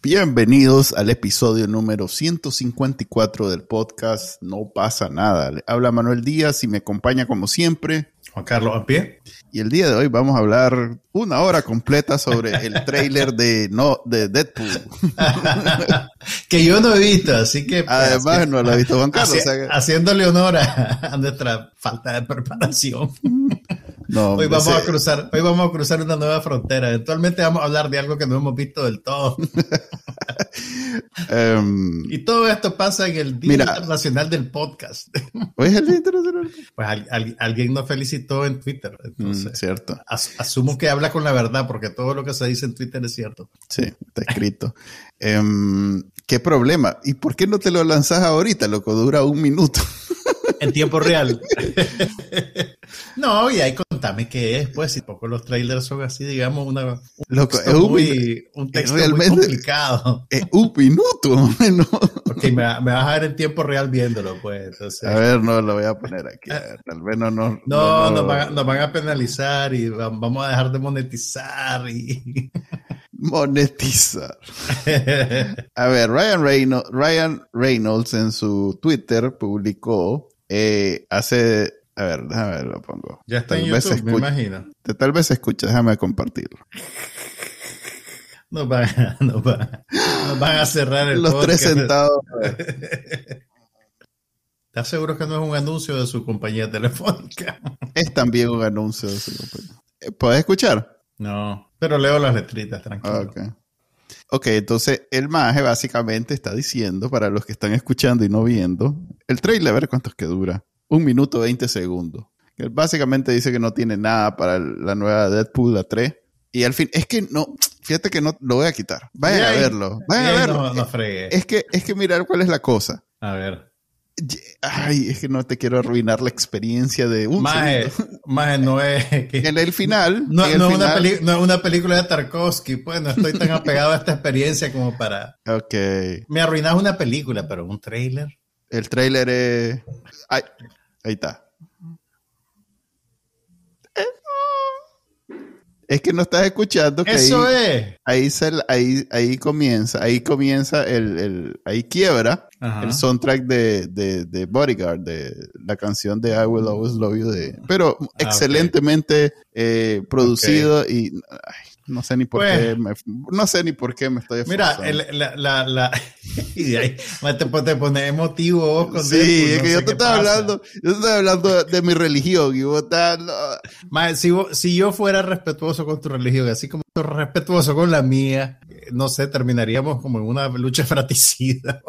Bienvenidos al episodio número 154 del podcast No pasa nada. Le habla Manuel Díaz y me acompaña como siempre Juan Carlos a pie. Y el día de hoy vamos a hablar una hora completa sobre el trailer de no de Deadpool. que yo no he visto, así que pues, además no lo ha visto Juan Carlos. Haciéndole honor a nuestra falta de preparación. hoy vamos a cruzar, hoy vamos a cruzar una nueva frontera. Eventualmente vamos a hablar de algo que no hemos visto del todo. Em, y todo esto pasa en el Día Internacional del Podcast. Hoy es el Día Internacional. Pues alguien nos felicitó en Twitter. Entonces, mm, cierto. asumo que habla con la verdad, porque todo lo que se dice en Twitter es cierto. Sí, está escrito. Em, ¿Qué problema? ¿Y por qué no te lo lanzas ahorita, loco? Dura un minuto. En tiempo real. no, y ahí contame qué es, pues, si poco los trailers son así, digamos, una, un, Loco, texto, es muy, un texto realmente muy complicado. Es un minuto, ¿no? Ok, me, me, vas a ver en tiempo real viéndolo, pues. Entonces. A ver, no, lo voy a poner aquí. tal vez no, no, no, nos, van, nos van a penalizar y vamos a dejar de monetizar y... monetizar. A ver, Ryan Reynolds, Ryan Reynolds en su Twitter publicó eh, hace. A ver, déjame ver, lo pongo. Ya está en YouTube, me imagino. Tal vez escucha, déjame compartirlo. Nos van, nos van, nos van a cerrar el Los tres sentados. ¿Estás seguro que no es un anuncio de su compañía telefónica? Es también un anuncio de su compañía. ¿Puedes escuchar? No, pero leo las letritas, tranquilo. Okay. Ok, entonces el maje básicamente está diciendo, para los que están escuchando y no viendo, el trailer, a ver cuánto es que dura. Un minuto 20 segundos. Él básicamente dice que no tiene nada para la nueva Deadpool, la 3. Y al fin, es que no, fíjate que no lo voy a quitar. Vayan a verlo. Vayan a verlo. No, Es que, es que mirar cuál es la cosa. A ver. Ay, es que no te quiero arruinar la experiencia de un Maje, maje no es que, en el final no, es Una no, es una película de Tarkovsky pues no estoy tan apegado a esta experiencia como para ok. Me arruinas una película pero un trailer el trailer es ahí está. Es que no estás escuchando que Eso ahí, es. Ahí, se, ahí, ahí comienza, ahí comienza el, el ahí quiebra el soundtrack de, de, de, Bodyguard, de la canción de I Will Always Love You, de, pero ah, excelentemente eh, producido y no sé ni por qué me, no sé ni por qué me estoy esforzando. Mira, la, la, la y de ahí te, te pones emotivo con Sí, es que yo te estaba hablando, yo estaba hablando de mi religión y vos estás, si, si yo fuera respetuoso con tu religión, así como respetuoso con la mía, no sé, terminaríamos como en una lucha fratricida.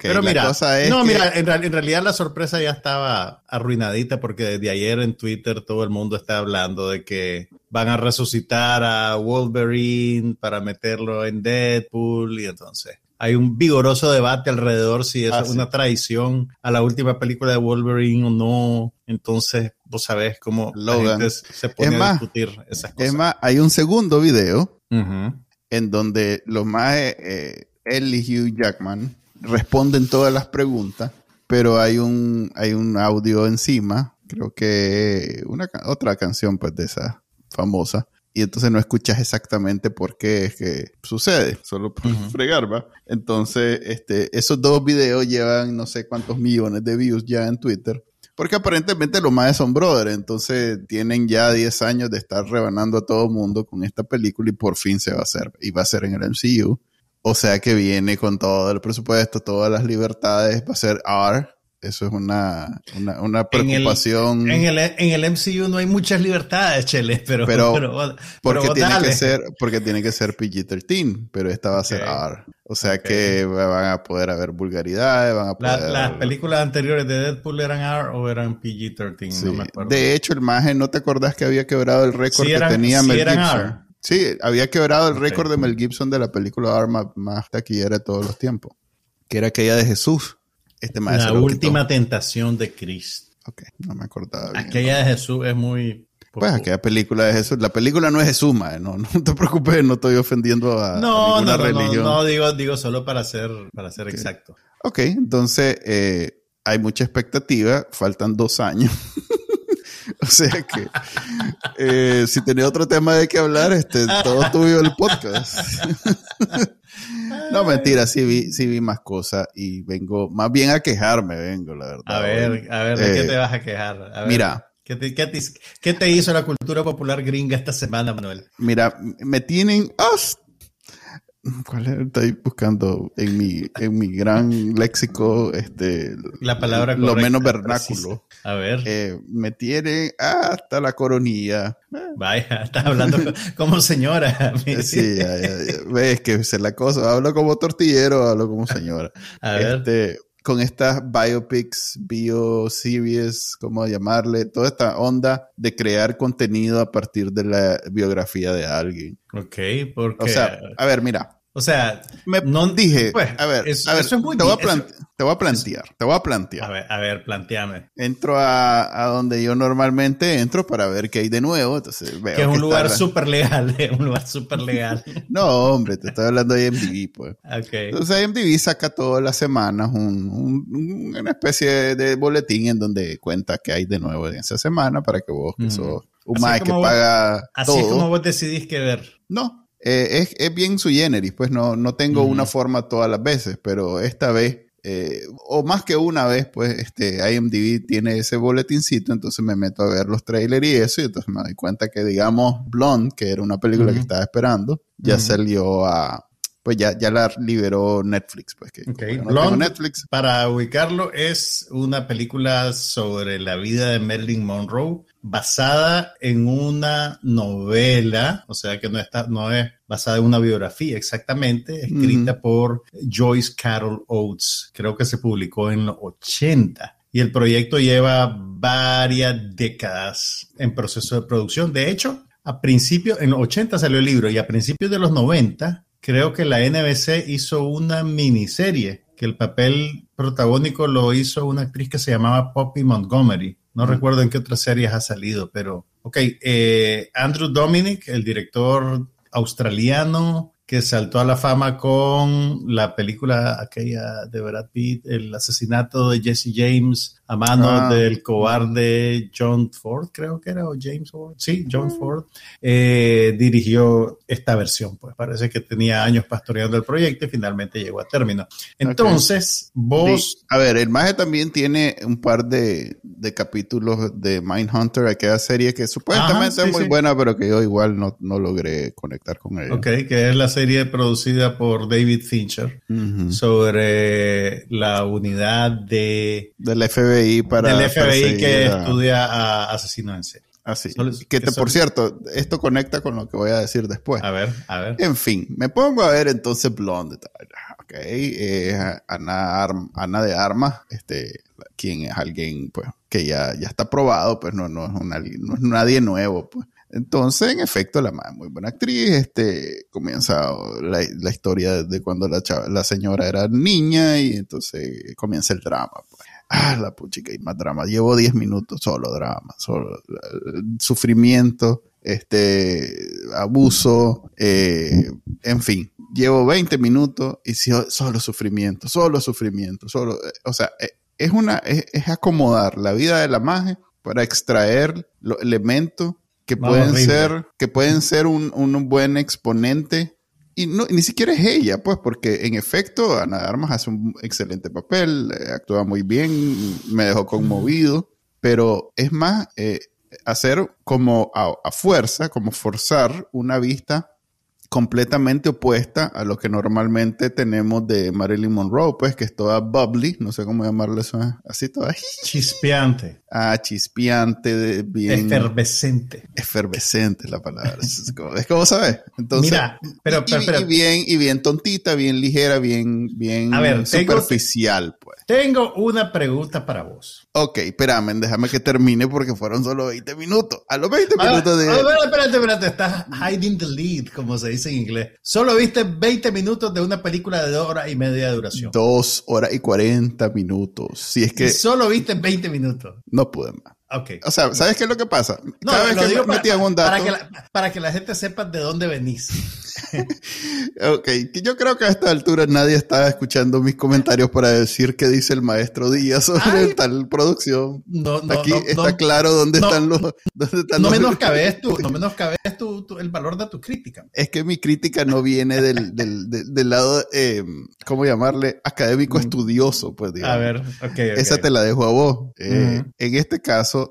Pero mira, no, mira, en, en, realidad la sorpresa ya estaba arruinadita porque desde ayer en Twitter todo el mundo está hablando de que van a resucitar a Wolverine para meterlo en Deadpool y entonces hay un vigoroso debate alrededor si es ah, una traición a la última película de Wolverine o no. Entonces, vos sabés cómo Logan. se pone a discutir esas cosas. Es más, hay un segundo video en donde los más, eh, él y Hugh Jackman responden todas las preguntas, pero hay un, hay un audio encima, creo que una otra canción pues de esa famosa, y entonces no escuchas exactamente por qué es que sucede, solo por fregar, ¿va? Entonces, este, esos dos videos llevan no sé cuántos millones de views ya en Twitter, porque aparentemente los más son brothers, entonces tienen ya 10 años de estar rebanando a todo el mundo con esta película y por fin se va a hacer, y va a ser en el MCU. O sea que viene con todo el presupuesto, todas las libertades, va a ser R, eso es una, una, preocupación. En el, en el, MCU no hay muchas libertades, Chele, pero, pero, porque, tiene que ser, porque tiene que ser PG-13, pero esta va a ser R. O sea que van a poder haber vulgaridades, van a poder... ¿Las películas anteriores de Deadpool eran R o eran PG-13? No me acuerdo. De hecho, el maje, ¿no te acordás que había quebrado el récord que tenía Mel Gibson? Sí, había quebrado el récord de Mel Gibson de la película R más, más taquillera de todos los tiempos, que era aquella de Jesús. Este la última tentación de Cristo. Ok, no me acordaba bien. Aquella de Jesús es muy... Pues aquella película de Jesús, la película no es Jesús, mae, no, no te preocupes, no estoy ofendiendo a, no, ninguna no, religión. No, no, digo, digo solo para ser, para ser exacto. Ok, entonces eh, hay mucha expectativa, faltan dos años. o sea que eh, si tenía otro tema de qué hablar, este, todo tuyo el podcast. no, mentira, sí vi, sí vi más cosas y vengo, más bien a quejarme, vengo, la verdad. A ver, a ver, ¿de qué eh, te vas a quejar? mira. ¿qué te, qué, te, hizo la cultura popular gringa esta semana, Manuel? Mira, me tienen ¿Cuál Estoy buscando en mi, en mi gran léxico este, la palabra lo menos vernáculo. A ver. Eh, me tiene hasta la coronilla. Vaya, estás hablando como señora. sí, ves que se la cosa. Hablo como tortillero, hablo como señora. A ver. Este, con estas biopics, bioseries, ¿cómo llamarle? Toda esta onda de crear contenido a partir de la biografía de alguien. Ok, porque... O sea, a ver, mira, o sea, me no dije, pues, a ver, a ver te, voy a te, voy a plantear, te voy a plantear. A ver, a ver, planteame. Entro a, a, donde yo normalmente entro para ver qué hay de nuevo, entonces veo que es un lugar súper legal, es un lugar súper legal. no, hombre, te estoy hablando de IMDb, pues. Okay. Entonces IMDb saca todas las semanas un, una especie de boletín en donde cuenta qué hay de nuevo en esa semana para que vos, que sos un que paga Así es como vos decidís qué ver. No, eh, es, es, bien su generis, pues no, no tengo una forma todas las veces, pero esta vez, eh, o más que una vez, pues este IMDb tiene ese boletincito, entonces me meto a ver los trailers y eso, y entonces me doy cuenta que, digamos, Blonde, que era una película que estaba esperando, ya salió a, pues ya, ya la liberó Netflix. Pues que Netflix. Para ubicarlo, es una película sobre la vida de Marilyn Monroe basada en una novela, o sea que no, está, no es basada en una biografía exactamente, escrita por Joyce Carol Oates. Creo que se publicó en los 80 y el proyecto lleva varias décadas en proceso de producción. De hecho, a principios, en los 80 salió el libro y a principios de los 90 creo que la NBC hizo una miniserie que el papel protagónico lo hizo una actriz que se llamaba Poppy Montgomery. No recuerdo en qué otras series ha salido, pero ok. Eh, Andrew Dominic, el director australiano, que saltó a la fama con la película aquella de Brad Pitt, el asesinato de Jesse James a mano ah. del cobarde John Ford, creo que era, o James Ford, sí, John. Ford, eh, dirigió esta versión, pues parece que tenía años pastoreando el proyecto y finalmente llegó a término. Entonces, vos... A ver, el Maje también tiene un par de, de capítulos de Mindhunter, aquella serie que supuestamente es muy buena, pero que yo igual no, no, logré conectar con ella. Ok, que es la serie producida por David Fincher sobre la unidad de... Del FBI para. Del FBI que estudia a asesinos en serie. Así. que, por cierto, esto conecta con lo que voy a decir después. A ver, a ver. En fin, me pongo a ver entonces Blonde. Ok, Ana, Ana, de Armas, este, quien es alguien pues, que ya, ya está probado, pues no, no, es una, no es nadie nuevo. Pues. Entonces, en efecto, la madre muy buena actriz. Este, comienza la, la historia de cuando la, la señora era niña y entonces comienza el drama. Pues. Ah, la puchica y más drama. Llevo 10 minutos solo drama, solo sufrimiento, este, abuso, eh, en fin. Llevo 20 minutos y solo sufrimiento, solo sufrimiento, solo, eh, o sea, eh, es una, es, acomodar la vida de la magia para extraer los elementos que pueden ser, que pueden ser un, un buen exponente y no, ni siquiera es ella, pues, porque en efecto Ana Armas hace un excelente papel, eh, actúa muy bien, me dejó conmovido, pero es más eh, hacer como a, fuerza, como forzar una vista completamente opuesta a lo que normalmente tenemos de Marilyn Monroe, pues que es toda bubbly, no sé cómo llamarle eso, así toda chispeante. Ah, chispeante, bien efervescente. Efervescente la palabra. es, como, sabes. Entonces, Mira, pero, y, bien y bien tontita, bien ligera, bien bien superficial, pues. Tengo una pregunta para vos. Ok, espérame, déjame que termine porque fueron solo 20 minutos. A los 20 minutos de. espérate, espérate, estás hiding the lead, como se dice dice en inglés. Solo viste 20 minutos de una película de dos horas y media de duración. Dos horas y 40 minutos. Si es que... solo viste 20 minutos. No pude más. Okay. O sea, ¿sabes qué es lo que pasa? Cada vez que para, metían un dato. Para que, la, para que la gente sepa de dónde venís. ok, yo creo que a esta altura nadie está escuchando mis comentarios para decir qué dice el maestro Díaz sobre tal producción. No, no, Aquí está claro dónde están los. Dónde están no, menoscabes tú, no menoscabes tú, el valor de tu crítica. Es que mi crítica no viene del, del, del, lado, eh, ¿cómo llamarle? Académico mm. estudioso, pues digamos. A ver, ok. Esa te la dejo a vos. Eh, en este caso,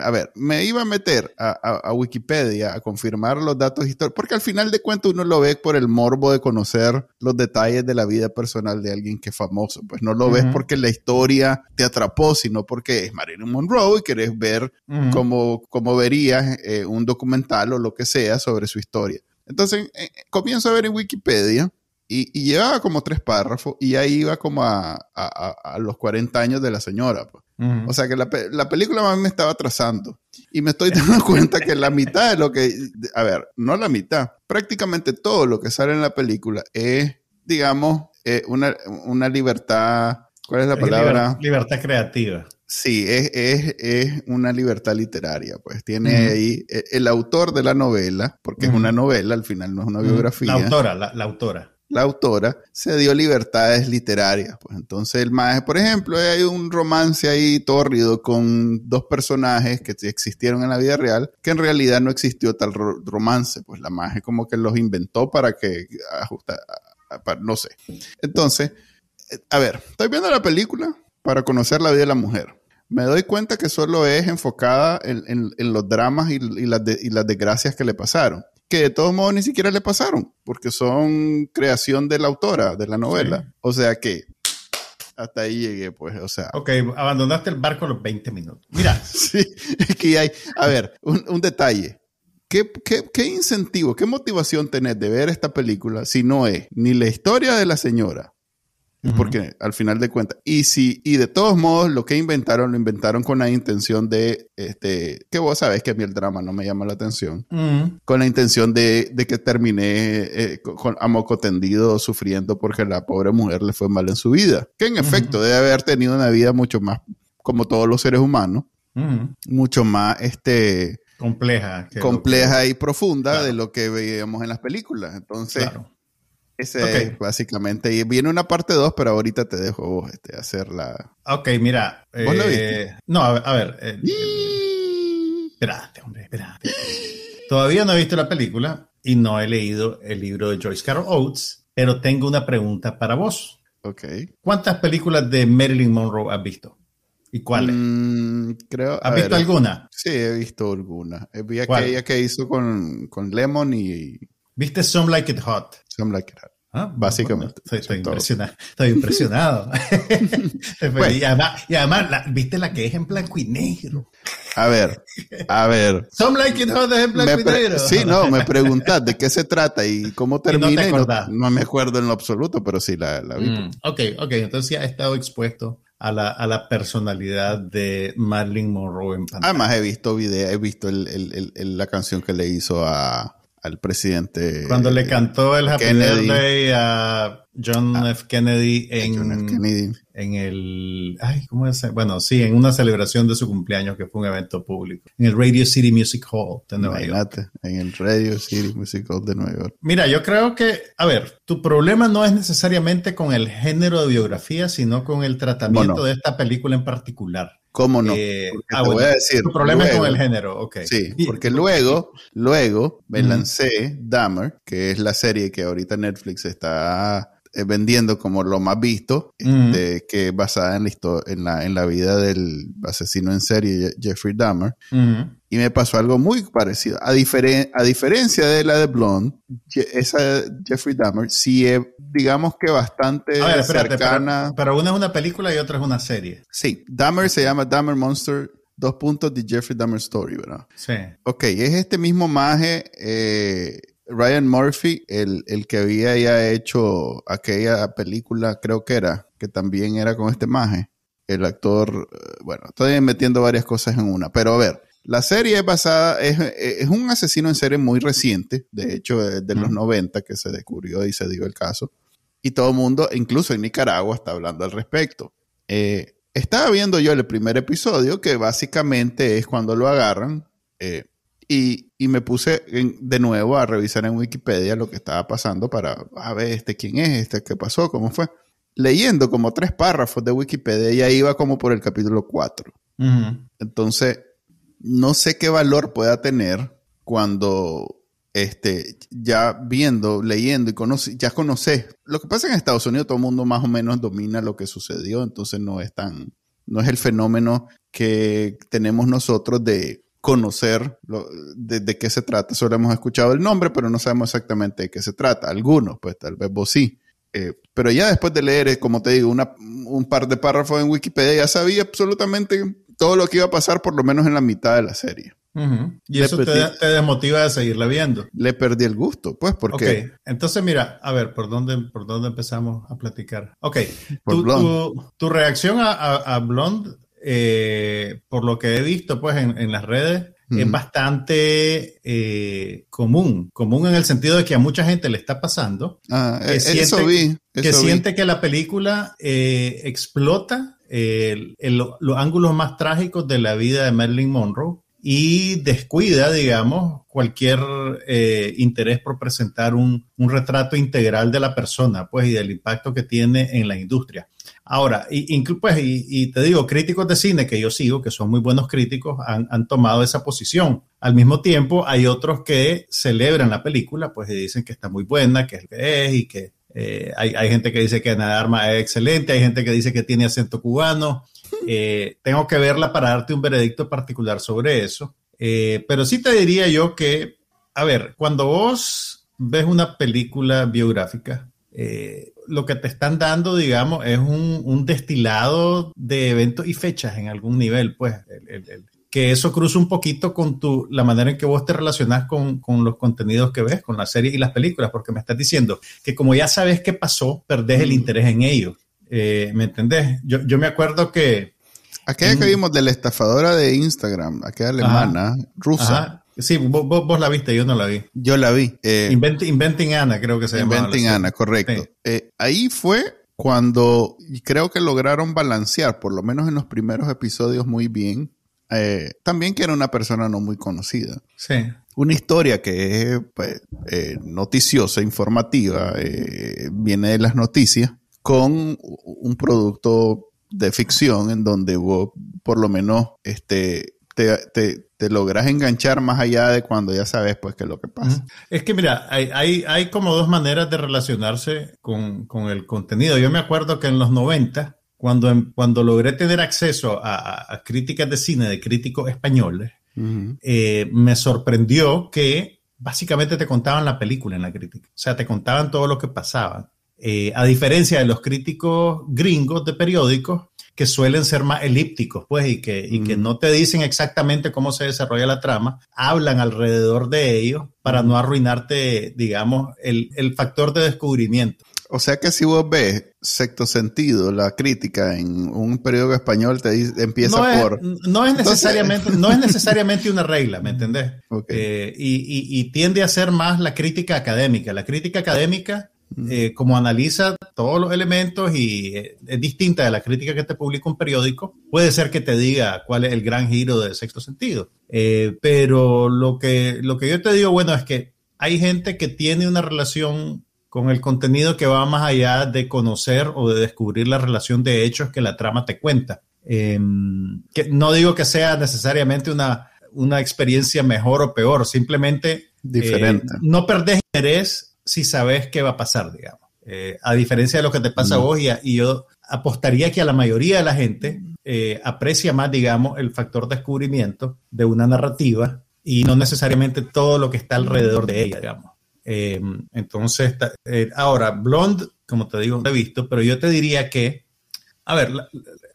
a ver, me iba a meter a, Wikipedia a confirmar los datos históricos, porque al final de cuentas uno lo ve por el morbo de conocer los detalles de la vida personal de alguien que es famoso. Pues no lo ves porque la historia te atrapó, sino porque es Marilyn Monroe y querés ver cómo, verías eh, un documental o lo que sea sobre su historia. Entonces eh, comienzo a ver en Wikipedia y, llevaba como tres párrafos y ahí iba como a, los 40 años de la señora. Pues. O sea que la, la película más me estaba atrasando. Y me estoy dando cuenta que la mitad de lo que, a ver, no la mitad, prácticamente todo lo que sale en la película es, digamos, eh, una, una, libertad, ¿cuál es la palabra? libertad creativa. Sí, es, es, es, una libertad literaria, pues tiene ahí eh, el autor de la novela, porque es una novela, al final no es una biografía. La autora, la autora la autora, se dio libertades literarias. Pues entonces el maje, por ejemplo, hay un romance ahí tórrido con dos personajes que existieron en la vida real, que en realidad no existió tal romance. Pues la maje como que los inventó para que ajusta, no sé. Entonces, a ver, estoy viendo la película para conocer la vida de la mujer. Me doy cuenta que solo es enfocada en, los dramas y las desgracias que le pasaron que de todos modos ni siquiera le pasaron, porque son creación de la autora de la novela. O sea que hasta ahí llegué, pues, o sea. Ok, abandonaste el barco a los 20 minutos. Mira. sí, es que hay, a ver, un, detalle. ¿Qué, ¿Qué, qué, incentivo, qué motivación tenés de ver esta película si no es ni la historia de la señora, porque al final de cuentas, y si, y de todos modos, lo que inventaron, lo inventaron con la intención de, este, que vos sabés que a mí el drama no me llama la atención, con la intención de, de que terminé eh, con, a moco tendido sufriendo porque la pobre mujer le fue mal en su vida, que en efecto debe haber tenido una vida mucho más, como todos los seres humanos, mucho más, este, compleja, compleja y profunda de lo que veíamos en las películas. Entonces, ese es básicamente. Y viene una parte 2, pero ahorita te dejo vos este, hacer la. Ok, mira. ¿Vos lo viste? Eh, no, a ver. espérate, hombre, espérate. Todavía no he visto la película y no he leído el libro de Joyce Carol Oates, pero tengo una pregunta para vos. Ok. ¿Cuántas películas de Marilyn Monroe has visto? ¿Y cuáles? Mm, creo. ¿Has visto alguna? Sí, he visto alguna. Eh, vi aquella que hizo con, con Lemon y ¿Viste Some Like It Hot? Some Like It Hot. Ah, Básicamente. estoy, impresionado. Estoy impresionado. y además, ¿viste la que es en blanco y negro? A ver, a ver. Some Like It Hot es en blanco y negro. Sí, no, me preguntás de qué se trata y cómo termina. no, me acuerdo en lo absoluto, pero sí la, vi. Mm, ok, ok. Entonces ya ha estado expuesto a la, a la, personalidad de Marilyn Monroe en pantalla. Además he visto video, he visto la canción que le hizo a al presidente. Cuando le cantó el Happy Birthday a John ah, F. Kennedy en, en el, ay, ¿cómo es? Bueno, sí, en una celebración de su cumpleaños que fue un evento público, en el Radio City Music Hall de Nueva York. En el Radio City Music Hall de Nueva York. Mira, yo creo que, a ver, tu problema no es necesariamente con el género de biografía, sino con el tratamiento de esta película en particular. ¿Cómo no? Eh, ah, voy a decir. Tu problema es con el género, ok. Sí, porque luego, luego me lancé Dahmer, que es la serie que ahorita Netflix está vendiendo como lo más visto, este, que es basada en la, en, la, en la vida del asesino en serie Jeffrey Dahmer. Y me pasó algo muy parecido. A, a diferencia de la de Blonde, esa Jeffrey Dahmer sí es, digamos que bastante cercana. Pero, una es una película y otra es una serie. Sí, Dahmer se llama Dahmer Monster dos puntos de Jeffrey Dahmer Story, ¿verdad? Sí. Ok, es este mismo maje, eh, Ryan Murphy, el, el, que había ya hecho aquella película, creo que era, que también era con este maje. El actor, eh, bueno, estoy metiendo varias cosas en una, pero a ver, La serie es basada, es, un asesino en serie muy reciente, de hecho, de, los 90 que se descubrió y se dio el caso. Y todo el mundo, incluso en Nicaragua, está hablando al respecto. Eh, estaba viendo yo el primer episodio, que básicamente es cuando lo agarran. Eh, y, me puse de nuevo a revisar en Wikipedia lo que estaba pasando para a ver este quién es, este qué pasó, cómo fue. Leyendo como tres párrafos de Wikipedia, ya iba como por el capítulo 4. Entonces, no sé qué valor pueda tener cuando este, ya viendo, leyendo y conoce, ya conoces. Lo que pasa en Estados Unidos, todo el mundo más o menos domina lo que sucedió, entonces no es tan, no es el fenómeno que tenemos nosotros de conocer de, qué se trata. Solo hemos escuchado el nombre, pero no sabemos exactamente de qué se trata. Algunos, pues tal vez vos sí. Eh, pero ya después de leer, eh, como te digo, un par de párrafos en Wikipedia, ya sabía absolutamente todo lo que iba a pasar, por lo menos en la mitad de la serie. Y eso te, desmotiva de seguirla viendo. Le perdí el gusto, pues, porque... Ok, entonces mira, a ver, ¿por dónde, por dónde empezamos a platicar? Ok, tu, tu, reacción a, a Blonde eh, por lo que he visto pues en, las redes, es bastante eh, común, común en el sentido de que a mucha gente le está pasando, ah, que, eh, siente, que siente que la película explota los ángulos más trágicos de la vida de Marilyn Monroe y descuida, digamos, cualquier interés por presentar un, un, retrato integral de la persona, pues, y del impacto que tiene en la industria. Ahora, y, pues, y, te digo, críticos de cine que yo sigo, que son muy buenos críticos, han, tomado esa posición. Al mismo tiempo, hay otros que celebran la película, pues y dicen que está muy buena, que es que es, y que eh, hay, gente que dice que Ana Arma es excelente, hay gente que dice que tiene acento cubano. Eh, tengo que verla para darte un veredicto particular sobre eso. Eh, pero sí te diría yo que, a ver, cuando vos ves una película biográfica, lo que te están dando, digamos, es un, destilado de eventos y fechas en algún nivel, pues, que eso cruza un poquito con tu, la manera en que vos te relacionas con, los contenidos que ves, con las series y las películas, porque me estás diciendo que como ya sabes qué pasó, perdés el interés en ellos. Eh, ¿Me entendés? Yo, yo me acuerdo que... Aquella que vimos de la estafadora de Instagram, aquella alemana, rusa. Sí, vos, la viste, yo no la vi. Yo la vi. Eh, Inventing Anna, creo que se llama. Inventing Anna, correcto. Eh, ahí fue cuando creo que lograron balancear, por lo menos en los primeros episodios, muy bien. Eh, también que era una persona no muy conocida. Sí. Una historia que es pues, noticiosa, informativa, viene de las noticias, con un producto de ficción en donde vos, por lo menos, este, te, te, logras enganchar más allá de cuando ya sabes pues qué es lo que pasa. Es que mira, hay, hay, hay como dos maneras de relacionarse con, con, el contenido. Yo me acuerdo que en los 90, cuando, em, cuando logré tener acceso a, críticas de cine de críticos españoles, eh, me sorprendió que básicamente te contaban la película en la crítica. O sea, te contaban todo lo que pasaba. Eh, a diferencia de los críticos gringos de periódicos, que suelen ser más elípticos, pues, y que, y que no te dicen exactamente cómo se desarrolla la trama, hablan alrededor de ellos para no arruinarte, digamos, el, el factor de descubrimiento. O sea que si vos ves sexto sentido, la crítica en un periódico español te dice, empieza por... No es necesariamente, no es necesariamente una regla, ¿me entendés? Eh, y, y, y, tiende a ser más la crítica académica. La crítica académica eh, como analiza todos los elementos y eh, es distinta de la crítica que te publica un periódico, puede ser que te diga cuál es el gran giro del sexto sentido. Eh, pero lo que, lo que yo te digo, bueno, es que hay gente que tiene una relación con el contenido que va más allá de conocer o de descubrir la relación de hechos que la trama te cuenta. Em, que no digo que sea necesariamente una, una experiencia mejor o peor, simplemente diferente. no perdés interés si sabes qué va a pasar, digamos. Eh, a diferencia de lo que te pasa a vos, y, yo apostaría que a la mayoría de la gente eh, aprecia más, digamos, el factor descubrimiento de una narrativa y no necesariamente todo lo que está alrededor de ella, digamos. Eh, entonces, ahora, Blonde, como te digo, no he visto, pero yo te diría que, a ver,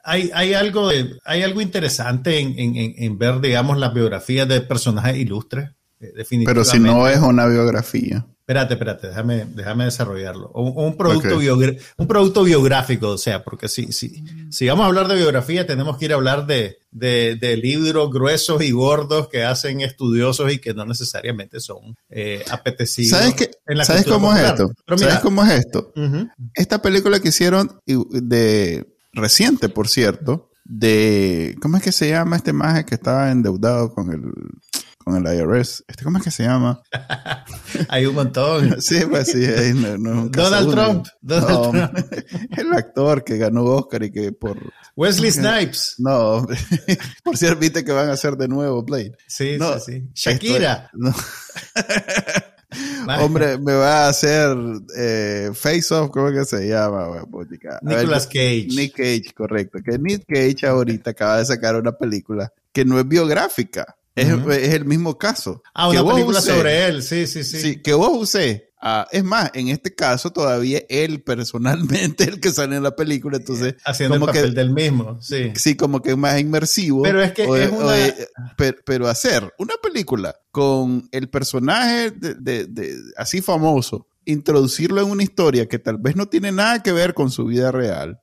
hay, hay, algo, de, hay algo interesante en, en, en ver, digamos, las biografías de personajes ilustres, definitivamente. Pero si no es una biografía. Espérate, espérate, déjame, déjame desarrollarlo. Un, producto un producto biográfico, o sea, porque si, si, si vamos a hablar de biografía, tenemos que ir a hablar de, de, libros gruesos y gordos que hacen estudiosos y que no necesariamente son eh, apetecidos. ¿Sabes, qué? ¿Sabes cómo es esto? ¿Sabes cómo es esto? Esta película que hicieron de reciente, por cierto, de ¿cómo es que se llama este maje que estaba endeudado con el con el IRS. Este, ¿Cómo es que se llama? Hay un montón. sí, pues sí. Donald Trump. Donald Trump. el actor que ganó Oscar y que por... Wesley Snipes. No, por cierto, viste que van a hacer de nuevo Blade. Sí, sí, sí. Shakira. Hombre, me va a hacer eh, Face Off, ¿cómo es que se llama? Nicolas Cage. Nick Cage, correcto. Que Nick Cage ahorita acaba de sacar una película que no es biográfica. Es, el mismo caso. Ah, una película sobre él, sí, sí, sí. Sí, que vos usé. Ah, es más, en este caso todavía él personalmente el que sale en la película, entonces... Haciendo el papel del mismo, sí. Sí, como que es más inmersivo. Pero es que es una... pero, hacer una película con el personaje de, así famoso, introducirlo en una historia que tal vez no tiene nada que ver con su vida real,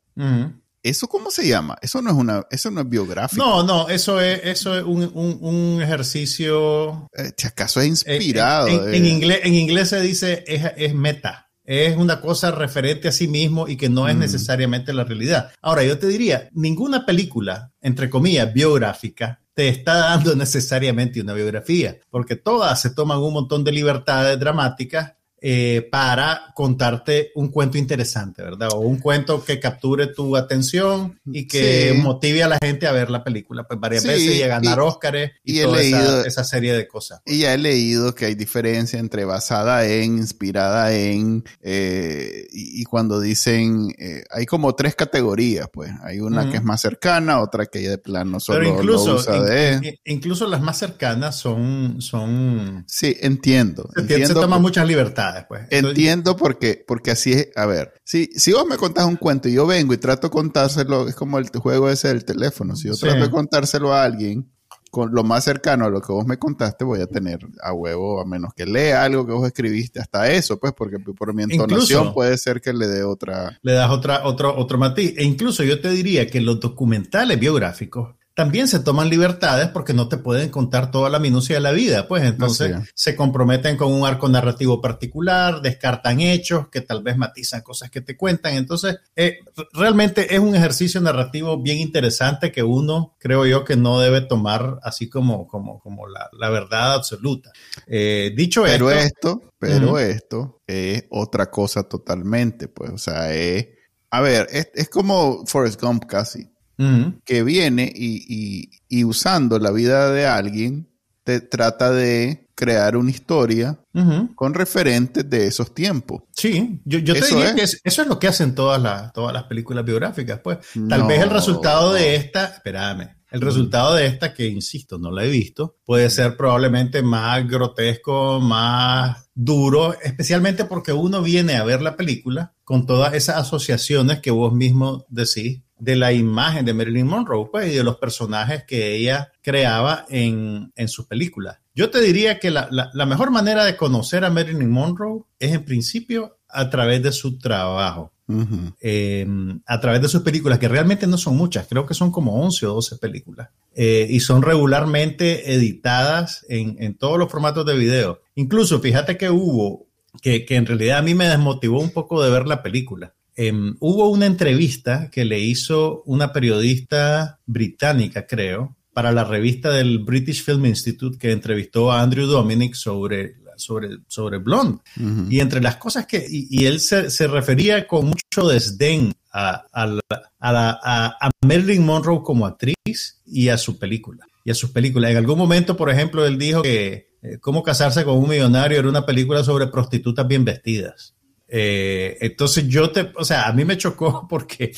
¿Eso cómo se llama? Eso no es una, eso no es biográfico. No, no, eso es, eso es un, un, ejercicio. Eh, ¿Acaso es inspirado? En, inglés, en inglés se dice es, meta. Es una cosa referente a sí mismo y que no es mm. necesariamente la realidad. Ahora, yo te diría, ninguna película, entre comillas, biográfica, te está dando necesariamente una biografía, porque todas se toman un montón de libertades dramáticas eh, para contarte un cuento interesante, ¿verdad? O un cuento que capture tu atención y que motive a la gente a ver la película, pues varias veces y a ganar Óscares y, toda esa, serie de cosas. Y ya he leído que hay diferencia entre basada en, inspirada en, eh, y, cuando dicen, eh, hay como tres categorías, pues. Hay una que es más cercana, otra que de plano solo Pero incluso, de... incluso las más cercanas son... son sí, entiendo. Se, entiendo se toman muchas libertades. Entiendo porque, porque así es. A ver, si, si vos me contás un cuento y yo vengo y trato de contárselo, es como el juego ese del teléfono. Si yo trato de contárselo a alguien, con lo más cercano a lo que vos me contaste, voy a tener a huevo, a menos que lea algo que vos escribiste, hasta eso, pues, porque por mi entonación puede ser que le dé otra. Le das otra, otro, otro matiz. E incluso yo te diría que los documentales biográficos también se toman libertades porque no te pueden contar toda la minucia de la vida, pues entonces se comprometen con un arco narrativo particular, descartan hechos que tal vez matizan cosas que te cuentan, entonces eh, realmente es un ejercicio narrativo bien interesante que uno creo yo que no debe tomar así como, como, como la, verdad absoluta. Eh, dicho pero esto, pero esto es otra cosa totalmente, pues, o sea, es, a ver, es, es como Forrest Gump casi que viene y, usando la vida de alguien, te trata de crear una historia con referentes de esos tiempos. Sí, yo, te diría que eso es lo que hacen todas las, todas las películas biográficas. Pues. Tal vez el resultado de esta, espérame, el resultado de esta, que insisto, no la he visto, puede ser probablemente más grotesco, más duro, especialmente porque uno viene a ver la película con todas esas asociaciones que vos mismo decís de la imagen de Marilyn Monroe pues, y de los personajes que ella creaba en, en sus películas. Yo te diría que la, mejor manera de conocer a Marilyn Monroe es en principio a través de su trabajo. Em, a través de sus películas, que realmente no son muchas, creo que son como 11 o 12 películas, eh, y son regularmente editadas en, en, todos los formatos de video. Incluso, fíjate que hubo, que, que en realidad a mí me desmotivó un poco de ver la película, Em, hubo una entrevista que le hizo una periodista británica, creo, para la revista del British Film Institute que entrevistó a Andrew Dominic sobre, sobre, sobre Blonde. Y entre las cosas que, y, él se, refería con mucho desdén a, a, Marilyn Monroe como actriz y a su película. Y a sus películas. En algún momento, por ejemplo, él dijo que eh, Cómo casarse con un millonario era una película sobre prostitutas bien vestidas. Eh, entonces yo te, o sea, a mí me chocó porque,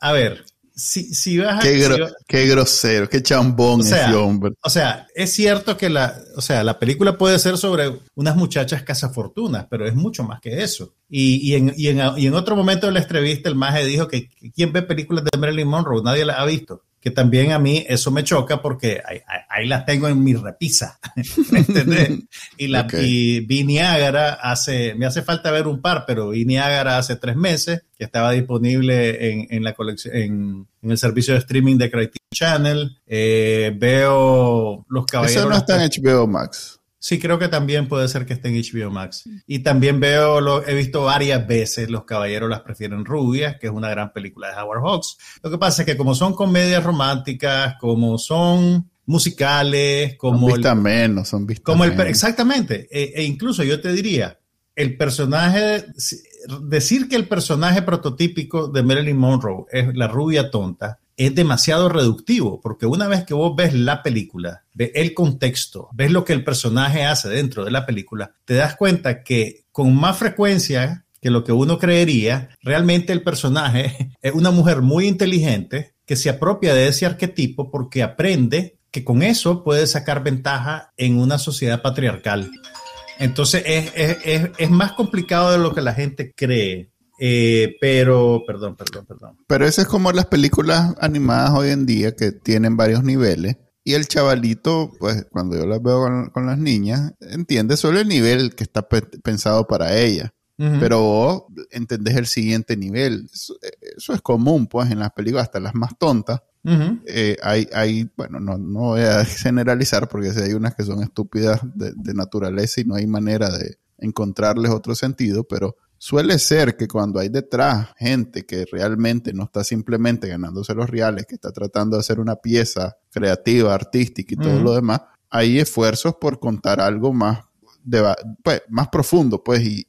a ver, si, si vas a... Qué, grosero, qué chambón o sea, ese hombre. O sea, es cierto que la, o sea, la película puede ser sobre unas muchachas cazafortunas, pero es mucho más que eso. Y, y, en, y, en, y en otro momento de la entrevista el maje dijo que quien ve películas de Marilyn Monroe, nadie las ha visto. Que también a mí eso me choca porque ahí, ahí las tengo en mi repisa. y, la, y vi Niágara hace, me hace falta ver un par, pero vi Niágara hace tres meses, que estaba disponible en, en la colección, en, en, el servicio de streaming de Criterion Channel. Eh, veo Los Caballeros. Eso no está en HBO Max. Sí, creo que también puede ser que esté en HBO Max. Y también veo, lo, he visto varias veces Los Caballeros las prefieren rubias, que es una gran película de Howard Hawks. Lo que pasa es que como son comedias románticas, como son musicales, como... Son vistas menos, son vistas como el, Exactamente. E, e, incluso yo te diría, el personaje, decir que el personaje prototípico de Marilyn Monroe es la rubia tonta, es demasiado reductivo, porque una vez que vos ves la película, ves el contexto, ves lo que el personaje hace dentro de la película, te das cuenta que con más frecuencia que lo que uno creería, realmente el personaje es una mujer muy inteligente que se apropia de ese arquetipo porque aprende que con eso puede sacar ventaja en una sociedad patriarcal. Entonces es, es, es, más complicado de lo que la gente cree. Eh, pero, perdón, perdón, perdón. Pero eso es como las películas animadas hoy en día que tienen varios niveles. Y el chavalito, pues cuando yo las veo con, las niñas, entiende solo el nivel que está pensado para ella. Pero vos entendés el siguiente nivel. Eso, es común, pues, en las películas, hasta las más tontas. Eh, hay, hay, bueno, no, no voy a generalizar porque hay unas que son estúpidas de, de naturaleza y no hay manera de encontrarles otro sentido, pero Suele ser que cuando hay detrás gente que realmente no está simplemente ganándose los reales, que está tratando de hacer una pieza creativa, artística y todo lo demás, hay esfuerzos por contar algo más, de, pues, más profundo, pues, y,